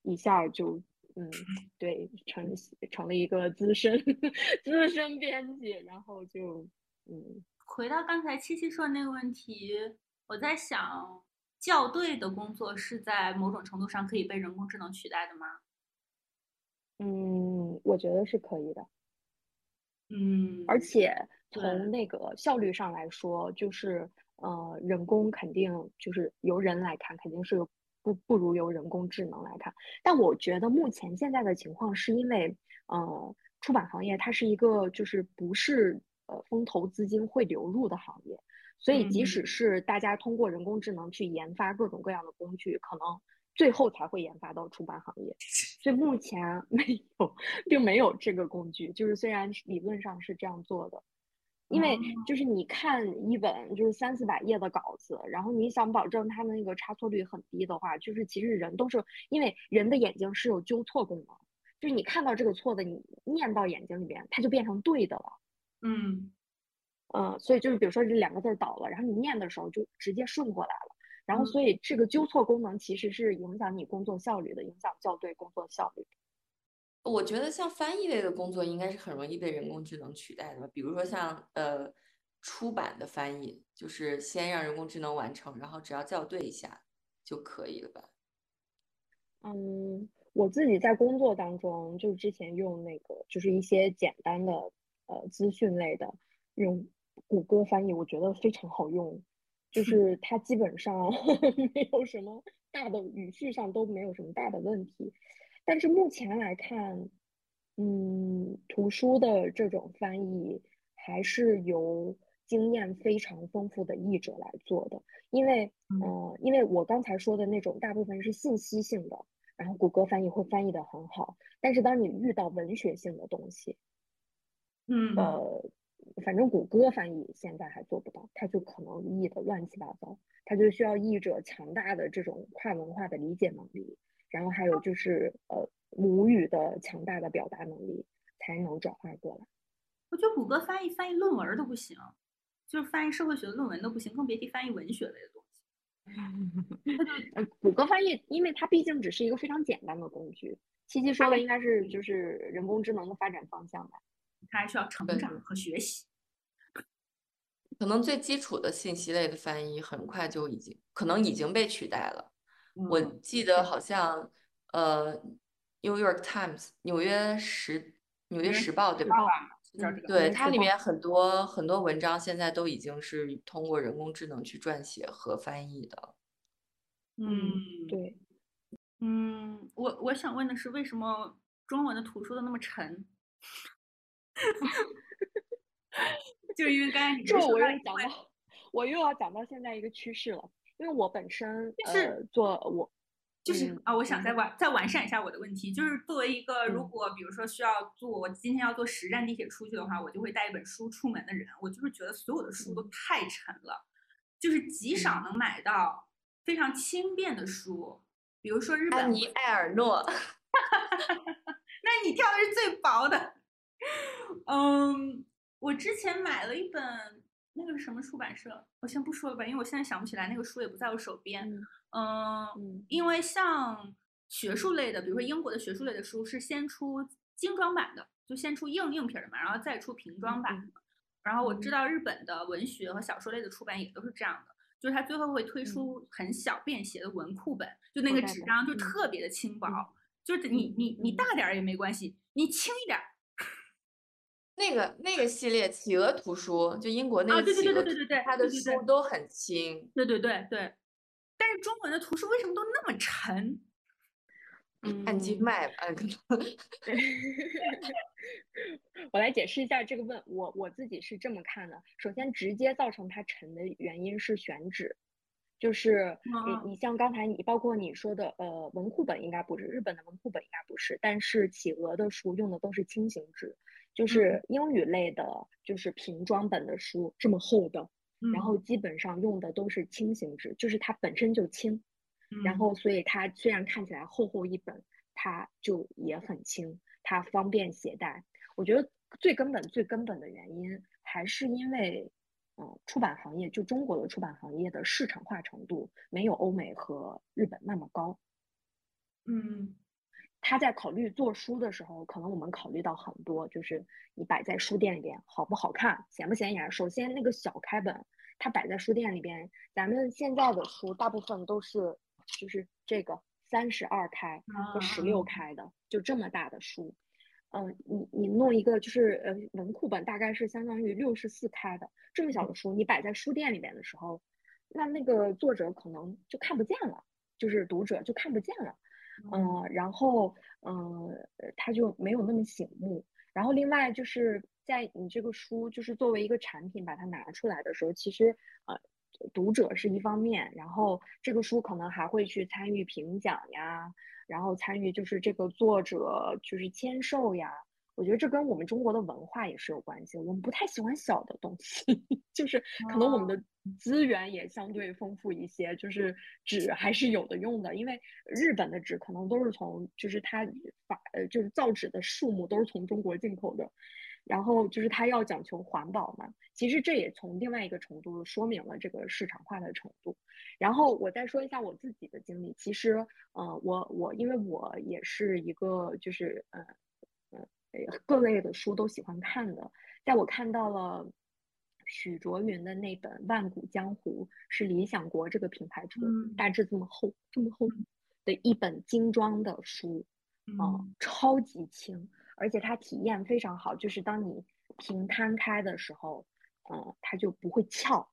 一下就嗯，对，成成了一个资深 资深编辑，然后就嗯，回到刚才七七说的那个问题。我在想，校对的工作是在某种程度上可以被人工智能取代的吗？嗯，我觉得是可以的。嗯，而且从那个效率上来说，就是呃，人工肯定就是由人来看，肯定是不不如由人工智能来看。但我觉得目前现在的情况是因为，呃，出版行业它是一个就是不是呃风投资金会流入的行业。所以，即使是大家通过人工智能去研发各种各样的工具，可能最后才会研发到出版行业。所以目前 没有，并没有这个工具。就是虽然理论上是这样做的，因为就是你看一本就是三四百页的稿子，然后你想保证它的那个差错率很低的话，就是其实人都是因为人的眼睛是有纠错功能，就是你看到这个错的，你念到眼睛里边，它就变成对的了。嗯。嗯，所以就是比如说这两个字倒了，然后你念的时候就直接顺过来了。然后所以这个纠错功能其实是影响你工作效率的，影响校对工作效率。我觉得像翻译类的工作应该是很容易被人工智能取代的吧？比如说像呃出版的翻译，就是先让人工智能完成，然后只要校对一下就可以了吧？嗯，我自己在工作当中就之前用那个就是一些简单的呃资讯类的用。谷歌翻译我觉得非常好用，就是它基本上 没有什么大的语序上都没有什么大的问题。但是目前来看，嗯，图书的这种翻译还是由经验非常丰富的译者来做的，因为，呃，因为我刚才说的那种大部分是信息性的，然后谷歌翻译会翻译的很好。但是当你遇到文学性的东西，嗯，呃。反正谷歌翻译现在还做不到，它就可能译的乱七八糟，它就需要译者强大的这种跨文化的理解能力，然后还有就是呃母语的强大的表达能力，才能转化过来。我觉得谷歌翻译翻译论文都不行，就是翻译社会学的论文都不行，更别提翻译文学类的东西。呃，谷歌翻译，因为它毕竟只是一个非常简单的工具。七七说的应该是就是人工智能的发展方向吧？它还需要成长和学习。可能最基础的信息类的翻译很快就已经可能已经被取代了。我记得好像呃，《New York Times》纽约时纽约时报对吧？对，它里面很多很多文章现在都已经是通过人工智能去撰写和翻译的。嗯，对。嗯，我我想问的是，为什么中文的图书的那么沉？就因为刚才你这我又讲到，我又要讲到现在一个趋势了。因为我本身呃做我就是啊，我想再完再完善一下我的问题，就是作为一个如果比如说需要坐我今天要坐十站地铁出去的话，我就会带一本书出门的人，我就是觉得所有的书都太沉了，就是极少能买到非常轻便的书，比如说日本安妮埃尔诺，那你挑的是最薄的，嗯。我之前买了一本，那个是什么出版社？我先不说了吧，因为我现在想不起来，那个书也不在我手边。嗯，因为像学术类的，比如说英国的学术类的书是先出精装版的，就先出硬硬皮的嘛，然后再出平装版。然后我知道日本的文学和小说类的出版也都是这样的，就是它最后会推出很小便携的文库本，就那个纸张就特别的轻薄，就是你你你大点儿也没关系，你轻一点。那个那个系列企鹅图书，就英国那个企鹅，对对对对对对，它的书都很轻，对对对对。但是中文的图书为什么都那么沉？嗯，按斤卖吧。我来解释一下这个问，我我自己是这么看的。首先，直接造成它沉的原因是选址，就是你你像刚才你包括你说的呃文库本应该不是日本的文库本应该不是，但是企鹅的书用的都是轻型纸。就是英语类的，就是平装本的书这么厚的，然后基本上用的都是轻型纸，就是它本身就轻，然后所以它虽然看起来厚厚一本，它就也很轻，它方便携带。我觉得最根本、最根本的原因还是因为，嗯，出版行业就中国的出版行业的市场化程度没有欧美和日本那么高，嗯。他在考虑做书的时候，可能我们考虑到很多，就是你摆在书店里边好不好看，显不显眼。首先，那个小开本，它摆在书店里边，咱们现在的书大部分都是就是这个三十二开和十六开的，就这么大的书。嗯，你你弄一个就是呃文库本，大概是相当于六十四开的这么小的书，你摆在书店里边的时候，那那个作者可能就看不见了，就是读者就看不见了。嗯，然后嗯，它就没有那么醒目。然后另外就是在你这个书就是作为一个产品把它拿出来的时候，其实呃，读者是一方面，然后这个书可能还会去参与评奖呀，然后参与就是这个作者就是签售呀。我觉得这跟我们中国的文化也是有关系。我们不太喜欢小的东西，就是可能我们的资源也相对丰富一些，就是纸还是有的用的。因为日本的纸可能都是从，就是它法呃，就是造纸的数目都是从中国进口的，然后就是它要讲求环保嘛。其实这也从另外一个程度说明了这个市场化的程度。然后我再说一下我自己的经历，其实呃，我我因为我也是一个就是呃。各类的书都喜欢看的，在我看到了许卓云的那本《万古江湖》，是理想国这个品牌出，大致这么厚，这么厚的一本精装的书，啊，超级轻，而且它体验非常好，就是当你平摊开的时候，嗯，它就不会翘，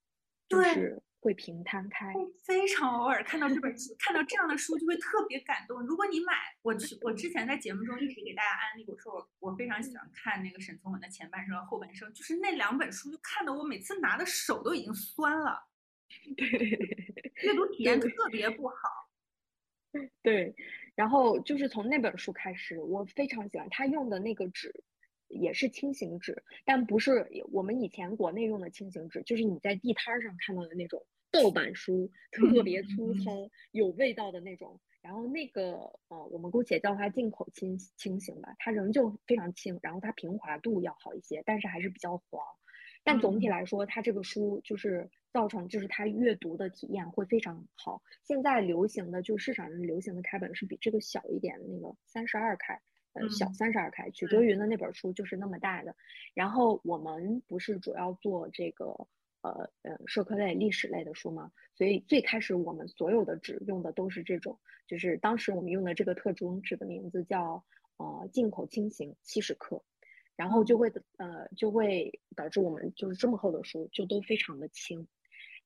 就是。会平摊开，非常偶尔看到这本书，看到这样的书就会特别感动。如果你买，我我之前在节目中一直给大家安利，我说我我非常喜欢看那个沈从文的前半生和后半生，就是那两本书，就看得我每次拿的手都已经酸了，对，阅读体验特别不好。对，然后就是从那本书开始，我非常喜欢他用的那个纸。也是轻型纸，但不是我们以前国内用的轻型纸，就是你在地摊上看到的那种盗版书，特别粗糙、有味道的那种。然后那个呃，我们姑且叫它进口轻轻型吧，它仍旧非常轻，然后它平滑度要好一些，但是还是比较黄。但总体来说，它这个书就是造成就是它阅读的体验会非常好。现在流行的就市场上流行的开本是比这个小一点的那个三十二开，呃，小三十二开。曲哲云的那本书就是那么大的。然后我们不是主要做这个呃呃社科类、历史类的书吗？所以最开始我们所有的纸用的都是这种，就是当时我们用的这个特种纸的名字叫呃进口轻型七十克。然后就会呃就会导致我们就是这么厚的书就都非常的轻，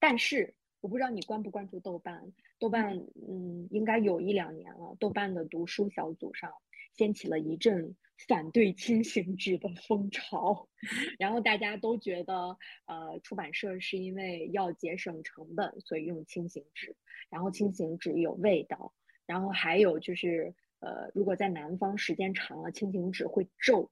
但是我不知道你关不关注豆瓣，豆瓣嗯应该有一两年了，豆瓣的读书小组上掀起了一阵反对轻型纸的风潮，然后大家都觉得呃出版社是因为要节省成本，所以用轻型纸，然后轻型纸有味道，然后还有就是呃如果在南方时间长了，轻型纸会皱。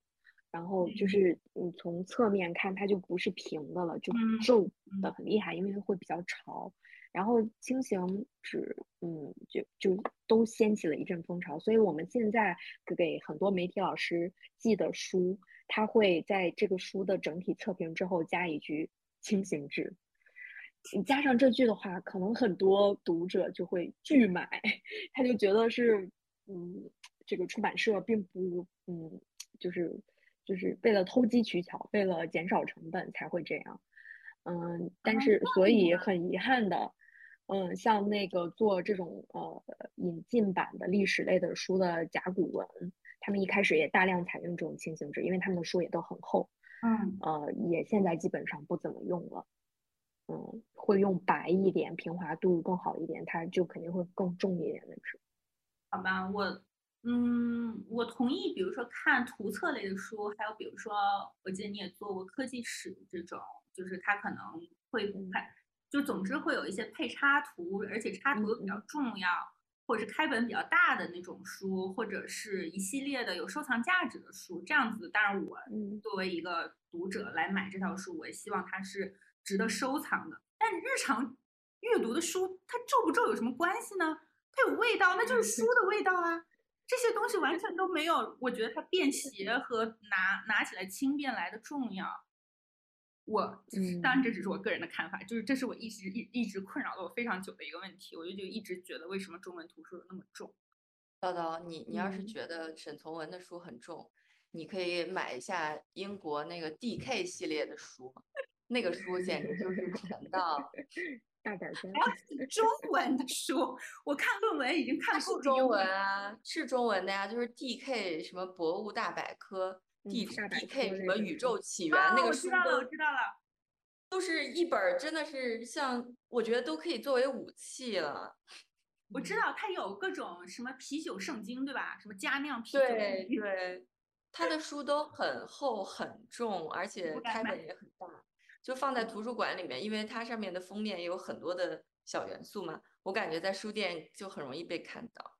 然后就是你从侧面看，它就不是平的了，就皱的很厉害，因为会比较潮。然后轻型纸，嗯，就就都掀起了一阵风潮。所以我们现在给很多媒体老师寄的书，他会在这个书的整体测评之后加一句轻型纸。你加上这句的话，可能很多读者就会拒买，他就觉得是，嗯，这个出版社并不，嗯，就是。就是为了偷机取巧，为了减少成本才会这样，嗯，但是所以很遗憾的，嗯，像那个做这种呃引进版的历史类的书的甲骨文，他们一开始也大量采用这种轻型纸，因为他们的书也都很厚，嗯，呃，也现在基本上不怎么用了，嗯，会用白一点、平滑度更好一点，它就肯定会更重一点的纸。好吧，我。嗯，我同意。比如说看图册类的书，还有比如说，我记得你也做过科技史这种，就是它可能会配，就总之会有一些配插图，而且插图又比较重要，或者是开本比较大的那种书，或者是一系列的有收藏价值的书，这样子。当然，我作为一个读者来买这套书，我也希望它是值得收藏的。但日常阅读的书，它皱不皱有什么关系呢？它有味道，那就是书的味道啊。这些东西完全都没有，我觉得它便携和拿拿起来轻便来的重要。我当然这只是我个人的看法，就是这是我一直一一直困扰了我非常久的一个问题。我就就一直觉得为什么中文图书那么重？叨叨，你你要是觉得沈从文的书很重，你可以买一下英国那个 D.K 系列的书，那个书简直就是沉到。大点儿中文的书，我看论文已经看够中文啊，是中文的呀，就是 D K 什么博物大百科，D D K 什么宇宙起源那个书都，我知道了，我知道了，都是一本，真的是像我觉得都可以作为武器了。我知道它有各种什么啤酒圣经，对吧？什么佳酿啤酒，对对，他的书都很厚很重，而且开本也很大。就放在图书馆里面，因为它上面的封面有很多的小元素嘛，我感觉在书店就很容易被看到。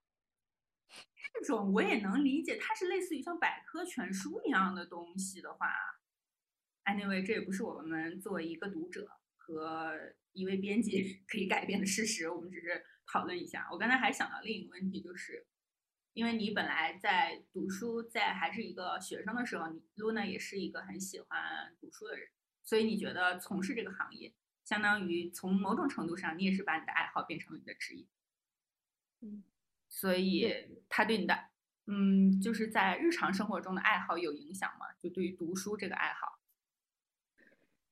这种我也能理解，它是类似于像百科全书一样的东西的话，anyway，这也不是我们作为一个读者和一位编辑可以改变的事实，我们只是讨论一下。我刚才还想到另一个问题，就是因为你本来在读书，在还是一个学生的时候，你 Luna 也是一个很喜欢读书的人。所以你觉得从事这个行业，相当于从某种程度上，你也是把你的爱好变成了你的职业。嗯，所以他对你的，嗯，就是在日常生活中的爱好有影响吗？就对于读书这个爱好？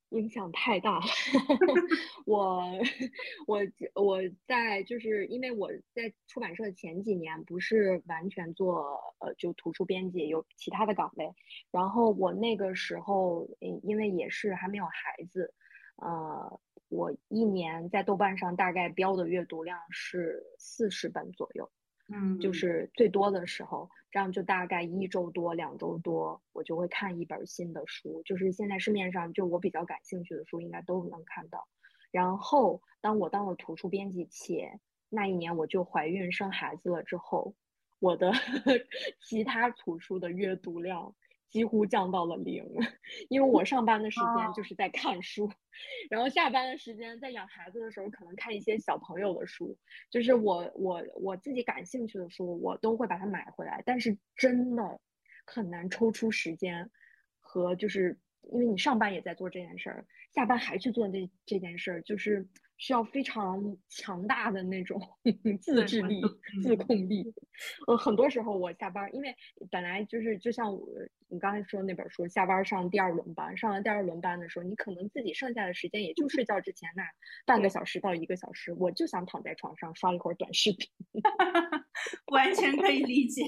影响太大，我 我我在就是因为我在出版社前几年不是完全做呃就图书编辑，有其他的岗位。然后我那个时候，因为也是还没有孩子，呃，我一年在豆瓣上大概标的阅读量是四十本左右。嗯，就是最多的时候，这样就大概一周多、两周多，我就会看一本新的书。就是现在市面上就我比较感兴趣的书，应该都能看到。然后，当我当了图书编辑，且那一年我就怀孕生孩子了之后，我的 其他图书的阅读量几乎降到了零，因为我上班的时间就是在看书，然后下班的时间在养孩子的时候可能看一些小朋友的书，就是我我我自己感兴趣的书，我都会把它买回来，但是真的很难抽出时间和就是因为你上班也在做这件事儿，下班还去做这这件事儿，就是。需要非常强大的那种 自制力、自控力。呃，很多时候我下班，因为本来就是就像我你刚才说那本书，下班上第二轮班，上完第二轮班的时候，你可能自己剩下的时间也就睡觉之前那半个小时到一个小时，我就想躺在床上刷一会儿短视频，完全可以理解。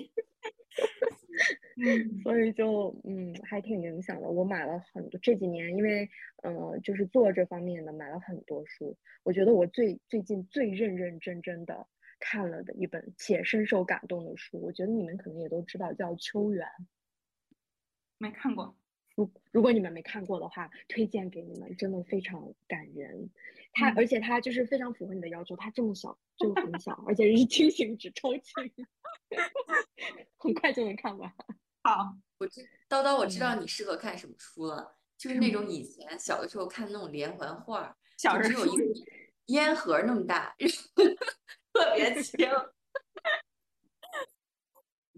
嗯，所以就嗯还挺影响的。我买了很多这几年，因为呃就是做这方面的，买了很多书。我觉得我最最近最认认真真的看了的一本且深受感动的书，我觉得你们可能也都知道，叫《秋园》。没看过。如如果你们没看过的话，推荐给你们，真的非常感人。它而且它就是非常符合你的要求，它这么小就很小，而且是轻型纸，超轻，很快就能看完。好，我知叨叨，我知道你适合看什么书了，就是那种以前小的时候看那种连环画，小只有一个烟盒那么大，特别轻。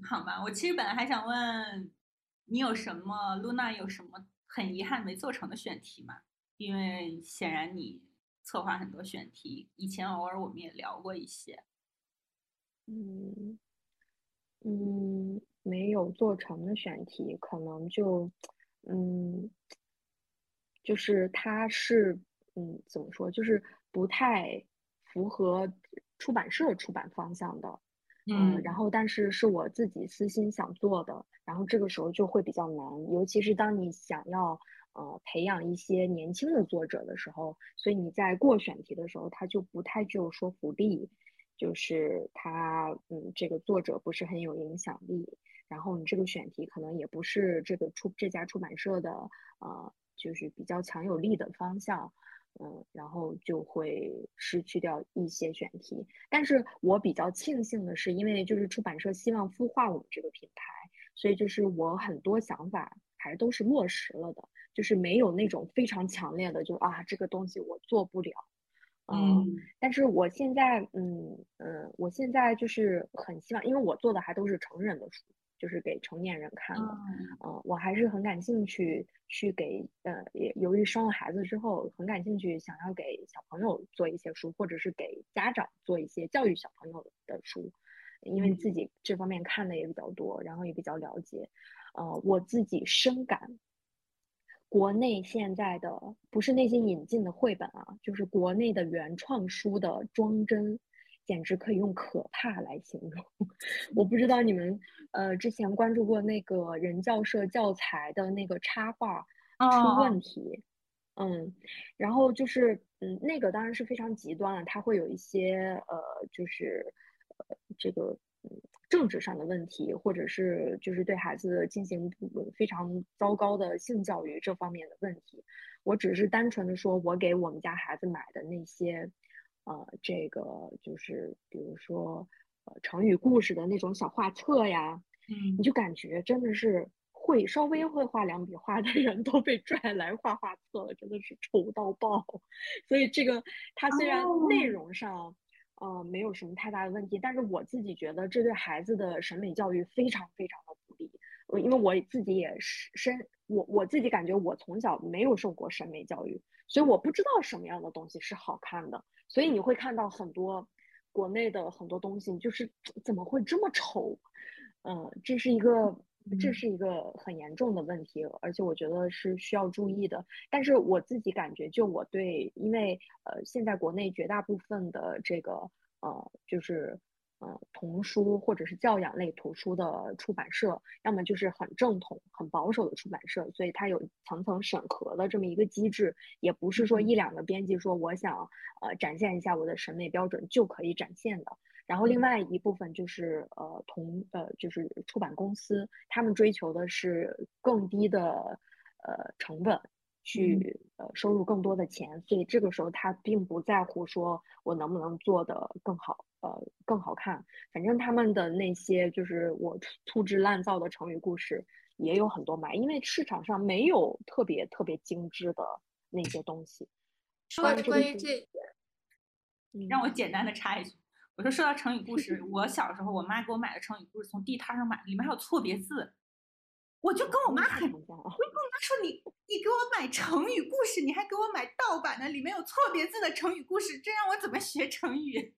好吧，我其实本来还想问你有什么露娜有什么很遗憾没做成的选题吗？因为显然你策划很多选题，以前偶尔我们也聊过一些。嗯嗯。没有做成的选题，可能就，嗯，就是它是，嗯，怎么说，就是不太符合出版社出版方向的，嗯，然后但是是我自己私心想做的，然后这个时候就会比较难，尤其是当你想要呃培养一些年轻的作者的时候，所以你在过选题的时候，它就不太具有说服力，就是他，嗯，这个作者不是很有影响力。然后你这个选题可能也不是这个出这家出版社的呃，就是比较强有力的方向，嗯，然后就会失去掉一些选题。但是我比较庆幸的是，因为就是出版社希望孵化我们这个品牌，所以就是我很多想法还都是落实了的，就是没有那种非常强烈的就啊这个东西我做不了，嗯，但是我现在嗯嗯，我现在就是很希望，因为我做的还都是成人的书。就是给成年人看的，嗯，我还是很感兴趣去给，呃，也由于生了孩子之后，很感兴趣想要给小朋友做一些书，或者是给家长做一些教育小朋友的书，因为自己这方面看的也比较多，然后也比较了解，呃，我自己深感，国内现在的不是那些引进的绘本啊，就是国内的原创书的装帧。简直可以用可怕来形容。我不知道你们呃之前关注过那个人教社教材的那个插画出问题，嗯，然后就是嗯那个当然是非常极端了，它会有一些呃就是呃这个嗯政治上的问题，或者是就是对孩子进行非常糟糕的性教育这方面的问题。我只是单纯的说，我给我们家孩子买的那些。呃，这个就是比如说，呃，成语故事的那种小画册呀，嗯，你就感觉真的是会稍微会画两笔画的人都被拽来画画册了，真的是丑到爆。所以这个它虽然内容上，呃，没有什么太大的问题，但是我自己觉得这对孩子的审美教育非常非常的不利。我因为我自己也是深，我我自己感觉我从小没有受过审美教育，所以我不知道什么样的东西是好看的。所以你会看到很多国内的很多东西，就是怎么会这么丑？嗯，这是一个这是一个很严重的问题，而且我觉得是需要注意的。但是我自己感觉，就我对，因为呃，现在国内绝大部分的这个呃，就是。呃，童书或者是教养类图书的出版社，要么就是很正统、很保守的出版社，所以它有层层审核的这么一个机制，也不是说一两个编辑说我想呃展现一下我的审美标准就可以展现的。然后另外一部分就是呃同呃就是出版公司，他们追求的是更低的呃成本。去呃收入更多的钱，所以这个时候他并不在乎说我能不能做的更好，呃更好看。反正他们的那些就是我粗制滥造的成语故事，也有很多买，因为市场上没有特别特别精致的那些东西。关关于这个是这，嗯让我简单的插一句，我说说到成语故事，我小时候我妈给我买的成语故事，从地摊上买的，里面还有错别字，我就跟我妈很，我就跟我妈说你你给我买成语故事，你还给我买盗版的，里面有错别字的成语故事，这让我怎么学成语？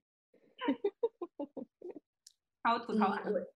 好，我吐槽完嗯了。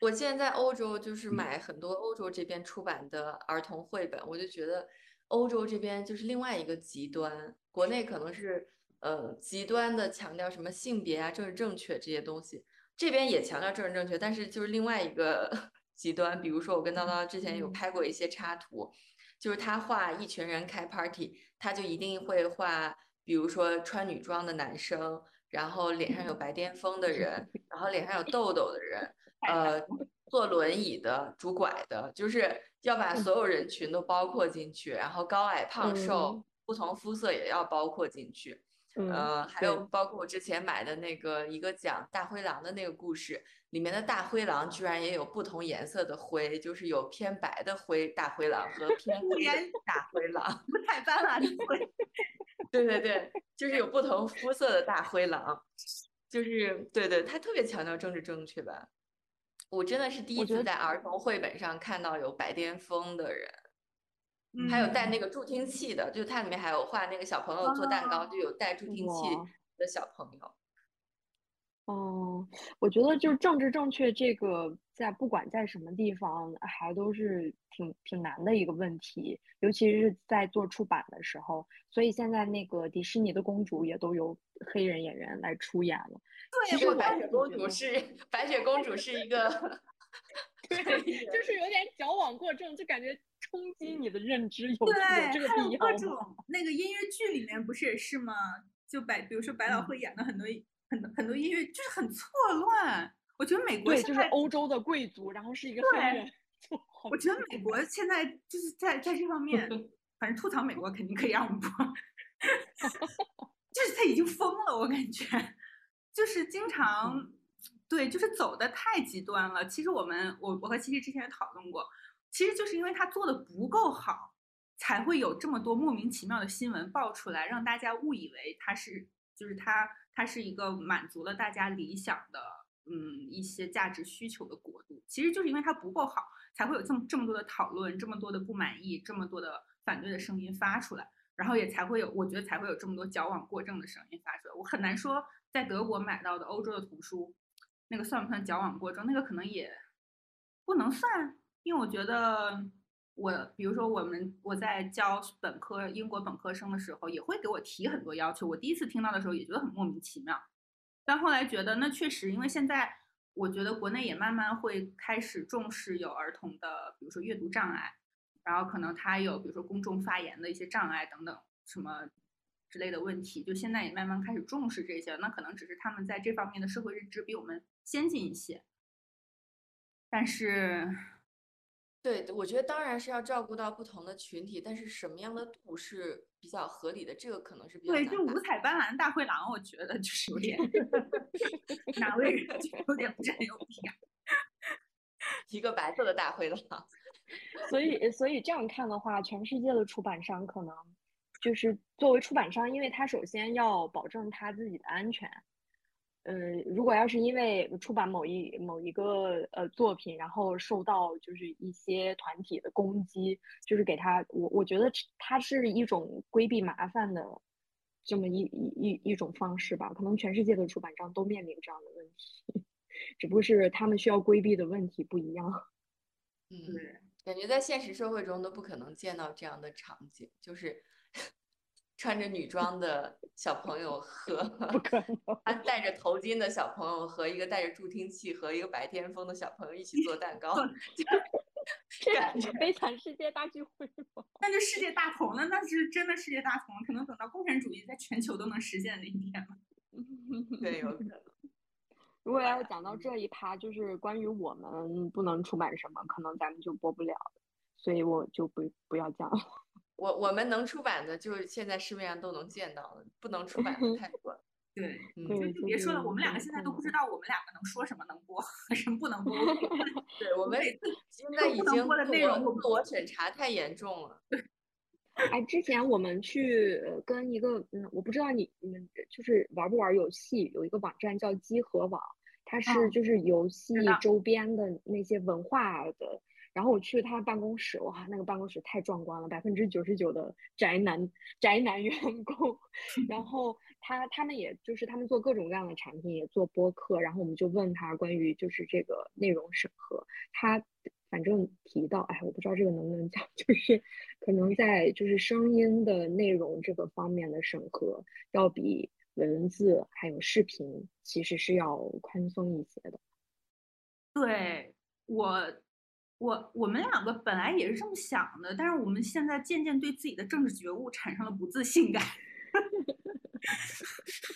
我现在在欧洲就是买很多欧洲这边出版的儿童绘本，我就觉得欧洲这边就是另外一个极端，国内可能是呃极端的强调什么性别啊、政治正确这些东西，这边也强调政治正确，但是就是另外一个极端。比如说我跟叨叨之前有嗯拍过一些插图，就是他画一群人开 party，他就一定会画，比如说穿女装的男生，然后脸上有白癜风的人，然后脸上有痘痘的人。呃，坐轮椅的、拄拐的，就是要把所有人群都包括进去，然后高矮胖瘦、嗯不同肤色也要包括进去。嗯，呃，还有包括我之前买的那个一个讲大灰狼的那个故事，里面的大灰狼居然也有不同颜色的灰，就是有偏白的灰大灰狼和偏 黑的大灰狼。五彩斑斓的灰，对对对，就是有不同肤色的大灰狼，就是对对，他特别强调政治正确吧。我真的是第一次在儿童绘本上看到有白癜风的人，还有带那个助听器的，就它里面还有画那个小朋友做蛋糕，就有带助听器的小朋友。哦，我觉得就是政治正确这个，在不管在什么地方，还都是挺挺难的一个问题，尤其是在做出版的时候。所以现在那个迪士尼的公主也都由黑人演员来出演了。其实白雪公主是白雪公主是一个，对，就是有点矫枉过正，就感觉冲击你的认知有对，有这个必要吗？各种那个音乐剧里面不是也是吗？就百，比如说百老嗯汇演的很多很多很多音乐，就是很错乱。我觉得美国对，就是，欧洲的贵族，然后是一个黑人，我觉得美国现在就是在在这方 面，反正吐槽美国肯定可以让我们播，就是他已经疯了，我感觉，就是经常，对，就是走的太极端了。其实我们，我我和琪琪之前也讨论过，其实就是因为他做的不够好，才会有这么多莫名其妙的新闻爆出来，让大家误以为他是，就是他，它是一个满足了大家理想的，嗯，一些价值需求的国度。其实就是因为它不够好，才会有这么这么多的讨论，这么多的不满意，这么多的反对的声音发出来，然后也才会有，我觉得才会有这么多矫枉过正的声音发出来。我很难说，在德国买到的欧洲的图书，那个算不算矫枉过正？那个可能也不能算，因为我觉得我，比如说我们我在教本科英国本科生的时候，也会给我提很多要求。我第一次听到的时候也觉得很莫名其妙，但后来觉得那确实，因为现在我觉得国内也慢慢会开始重视有儿童的，比如说阅读障碍，然后可能他有比如说公众发言的一些障碍等等什么之类的问题，就现在也慢慢开始重视这些。那可能只是他们在这方面的社会认知比我们先进一些，但是对，我觉得当然是要照顾到不同的群体，但是什么样的度是比较合理的，这个可能是比较对，难把就五彩斑斓大灰狼，我觉得就是有点 哪位有点不是很有必要。一个白色的大灰狼。所以，所以这样看的话，全世界的出版商可能就是作为出版商，因为他首先要保证他自己的安全。呃，如果要是因为出版某一某一个呃作品，然后受到就是一些团体的攻击，就是给他，我我觉得它是一种规避麻烦的这么一一一一种方式吧。可能全世界的出版商都面临这样的问题，只不过是他们需要规避的问题不一样。嗯，感觉在现实社会中都不可能见到这样的场景，就是穿着女装的小朋友和 不可能他戴着头巾的小朋友和一个戴着助听器和一个白癜风的小朋友一起做蛋糕，这感觉悲惨世界大聚会吗？那就世界大同了，那是真的世界大同，可能等到共产主义在全球都能实现的那一天了。对，有可能。如果要讲到这一趴，就是关于我们不能出版什么，可能咱们就播不了，所以我就不不要讲了。我我们能出版的，就是现在市面上都能见到的，不能出版的太多了。对，嗯对，就别说了，我们两个现在都不知道我们两个能说什么能播，什么不能播。对我们现在已经播的内容自我审查太严重了。哎，之前我们去呃跟一个，嗯，我不知道你你们就是玩不玩游戏，有一个网站叫集合网，它是嗯就是游戏周边的那些文化的。然后我去他办公室，哇，那个办公室太壮观了，百分之九十九的宅男宅男员工。然后他他们也就是他们做各种各样的产品，也做播客。然后我们就问他关于就是这个内容审核，他反正提到，哎，我不知道这个能不能讲，就是可能在就是声音的内容这个方面的审核，要比文字还有视频其实是要宽松一些的。对我，我我们两个本来也是这么想的，但是我们现在渐渐对自己的政治觉悟产生了不自信感。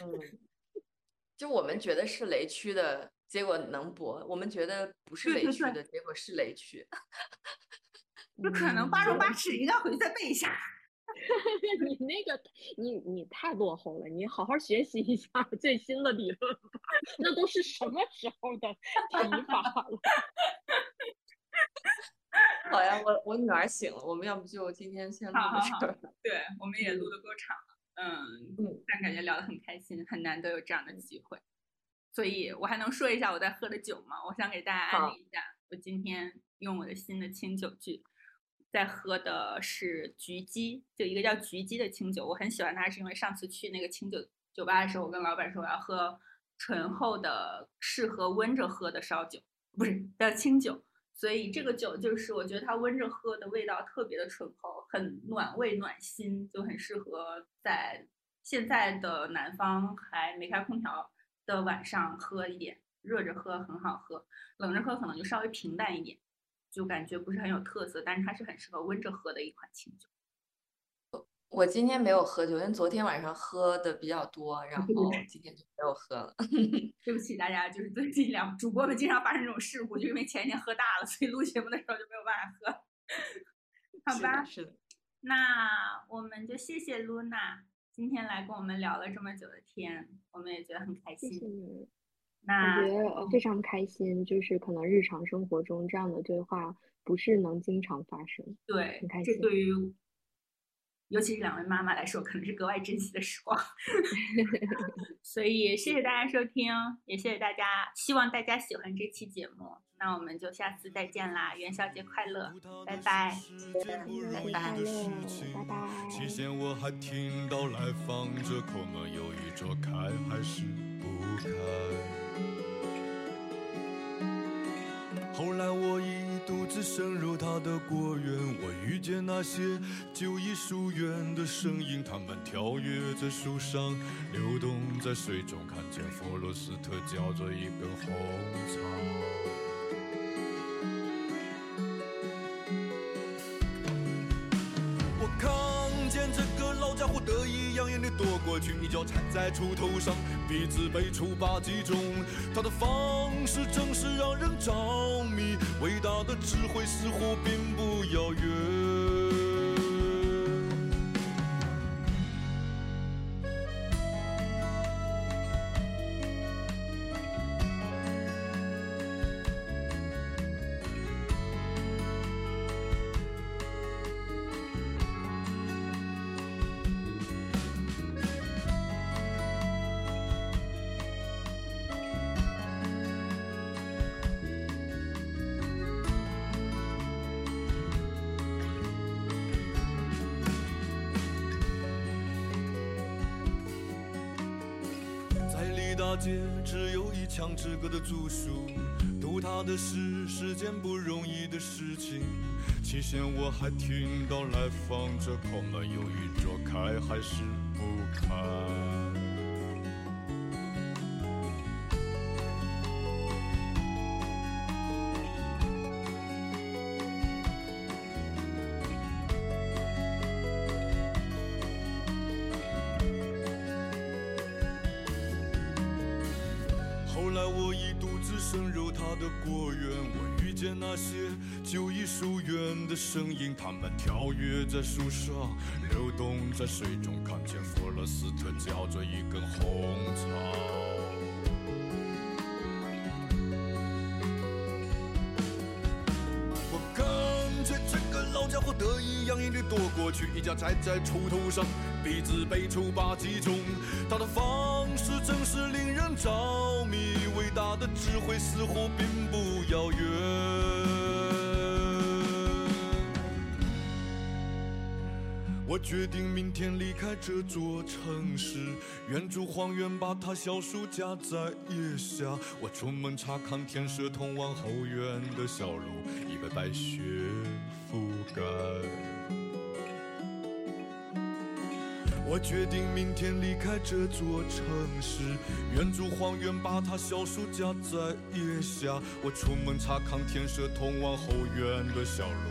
嗯，就我们觉得是雷区的结果能博，我们觉得不是对对对雷区的结果是雷区。就可能八荣八耻，应该回去再背一下。你那个，你你太落后了，你好好学习一下最新的理论吧，那都是什么时候的 提法了？好呀，我我女儿醒了，我们要不就今天先录好好好到这儿。对，我们也录的够长了，嗯嗯，但感觉聊得很开心，很难得有这样的机会。所以我还能说一下我在喝的酒吗？我想给大家安利一下，我今天用我的新的清酒具，在喝的是菊姬，就一个叫菊姬的清酒，我很喜欢它，是因为上次去那个清酒酒吧的时候，我跟老板说我要喝醇厚的、适合温着喝的烧酒，不是叫清酒。所以这个酒就是我觉得它温着喝的味道特别的醇厚，很暖胃暖心，就很适合在现在的南方还没开空调的晚上喝一点，热着喝很好喝，冷着喝可能就稍微平淡一点，就感觉不是很有特色，但是它是很适合温着喝的一款清酒。我今天没有喝酒，因为昨天晚上喝的比较多，然 后今天就没有喝了。对不起大家，就是最近两主播们经常发生这种事故，就因为前一天喝大了，所以录节目的时候就没有办法喝。好是吧的，，是的。那我们就谢谢露娜今天来跟我们聊了这么久的天，我们也觉得很开谢谢心。你，那感觉得非常开心，就是可能日常生活中这样的对话不是能经常发生。对很开，心这对于尤其是两位妈妈来说，可能是格外珍惜的时光。所以谢谢大家收听，也谢谢大家，希望大家喜欢这期节目。那我们就下次再见啦，元宵节快乐，拜拜。拜拜乐，拜拜。期间我还听到来访者口们犹豫着开还是不开。后来我一独自深入他的果园，我遇见那些旧艺术园的身影，他们跳跃在树上，流动在水中，看见佛罗斯特嚼着一根红草。躲过去，一脚踩在锄头上，鼻子被锄把击中。他的方式真是让人着迷，伟大的智慧似乎并不遥远。大街只有一墙之隔的住宿，读他的诗是件不容易的事情。期限我还听到来访者叩门犹豫着开还是不开。跳跃在树上，流动在水中，看见弗罗斯特嚼着一根红草。我感觉这个老家伙得意洋洋地躲过去，一脚踩在锄头上，鼻子被锄把击中。他的方式真是令人着迷，伟大的智慧似乎并不遥远。我决定明天离开这座城市，远住荒原，把它小树夹在腋下。我出门查看天色通往后院的小路，已被白雪覆盖。我决定明天离开这座城市，远住荒原，把它小树夹在腋下。我出门查看天色通往后院的小路，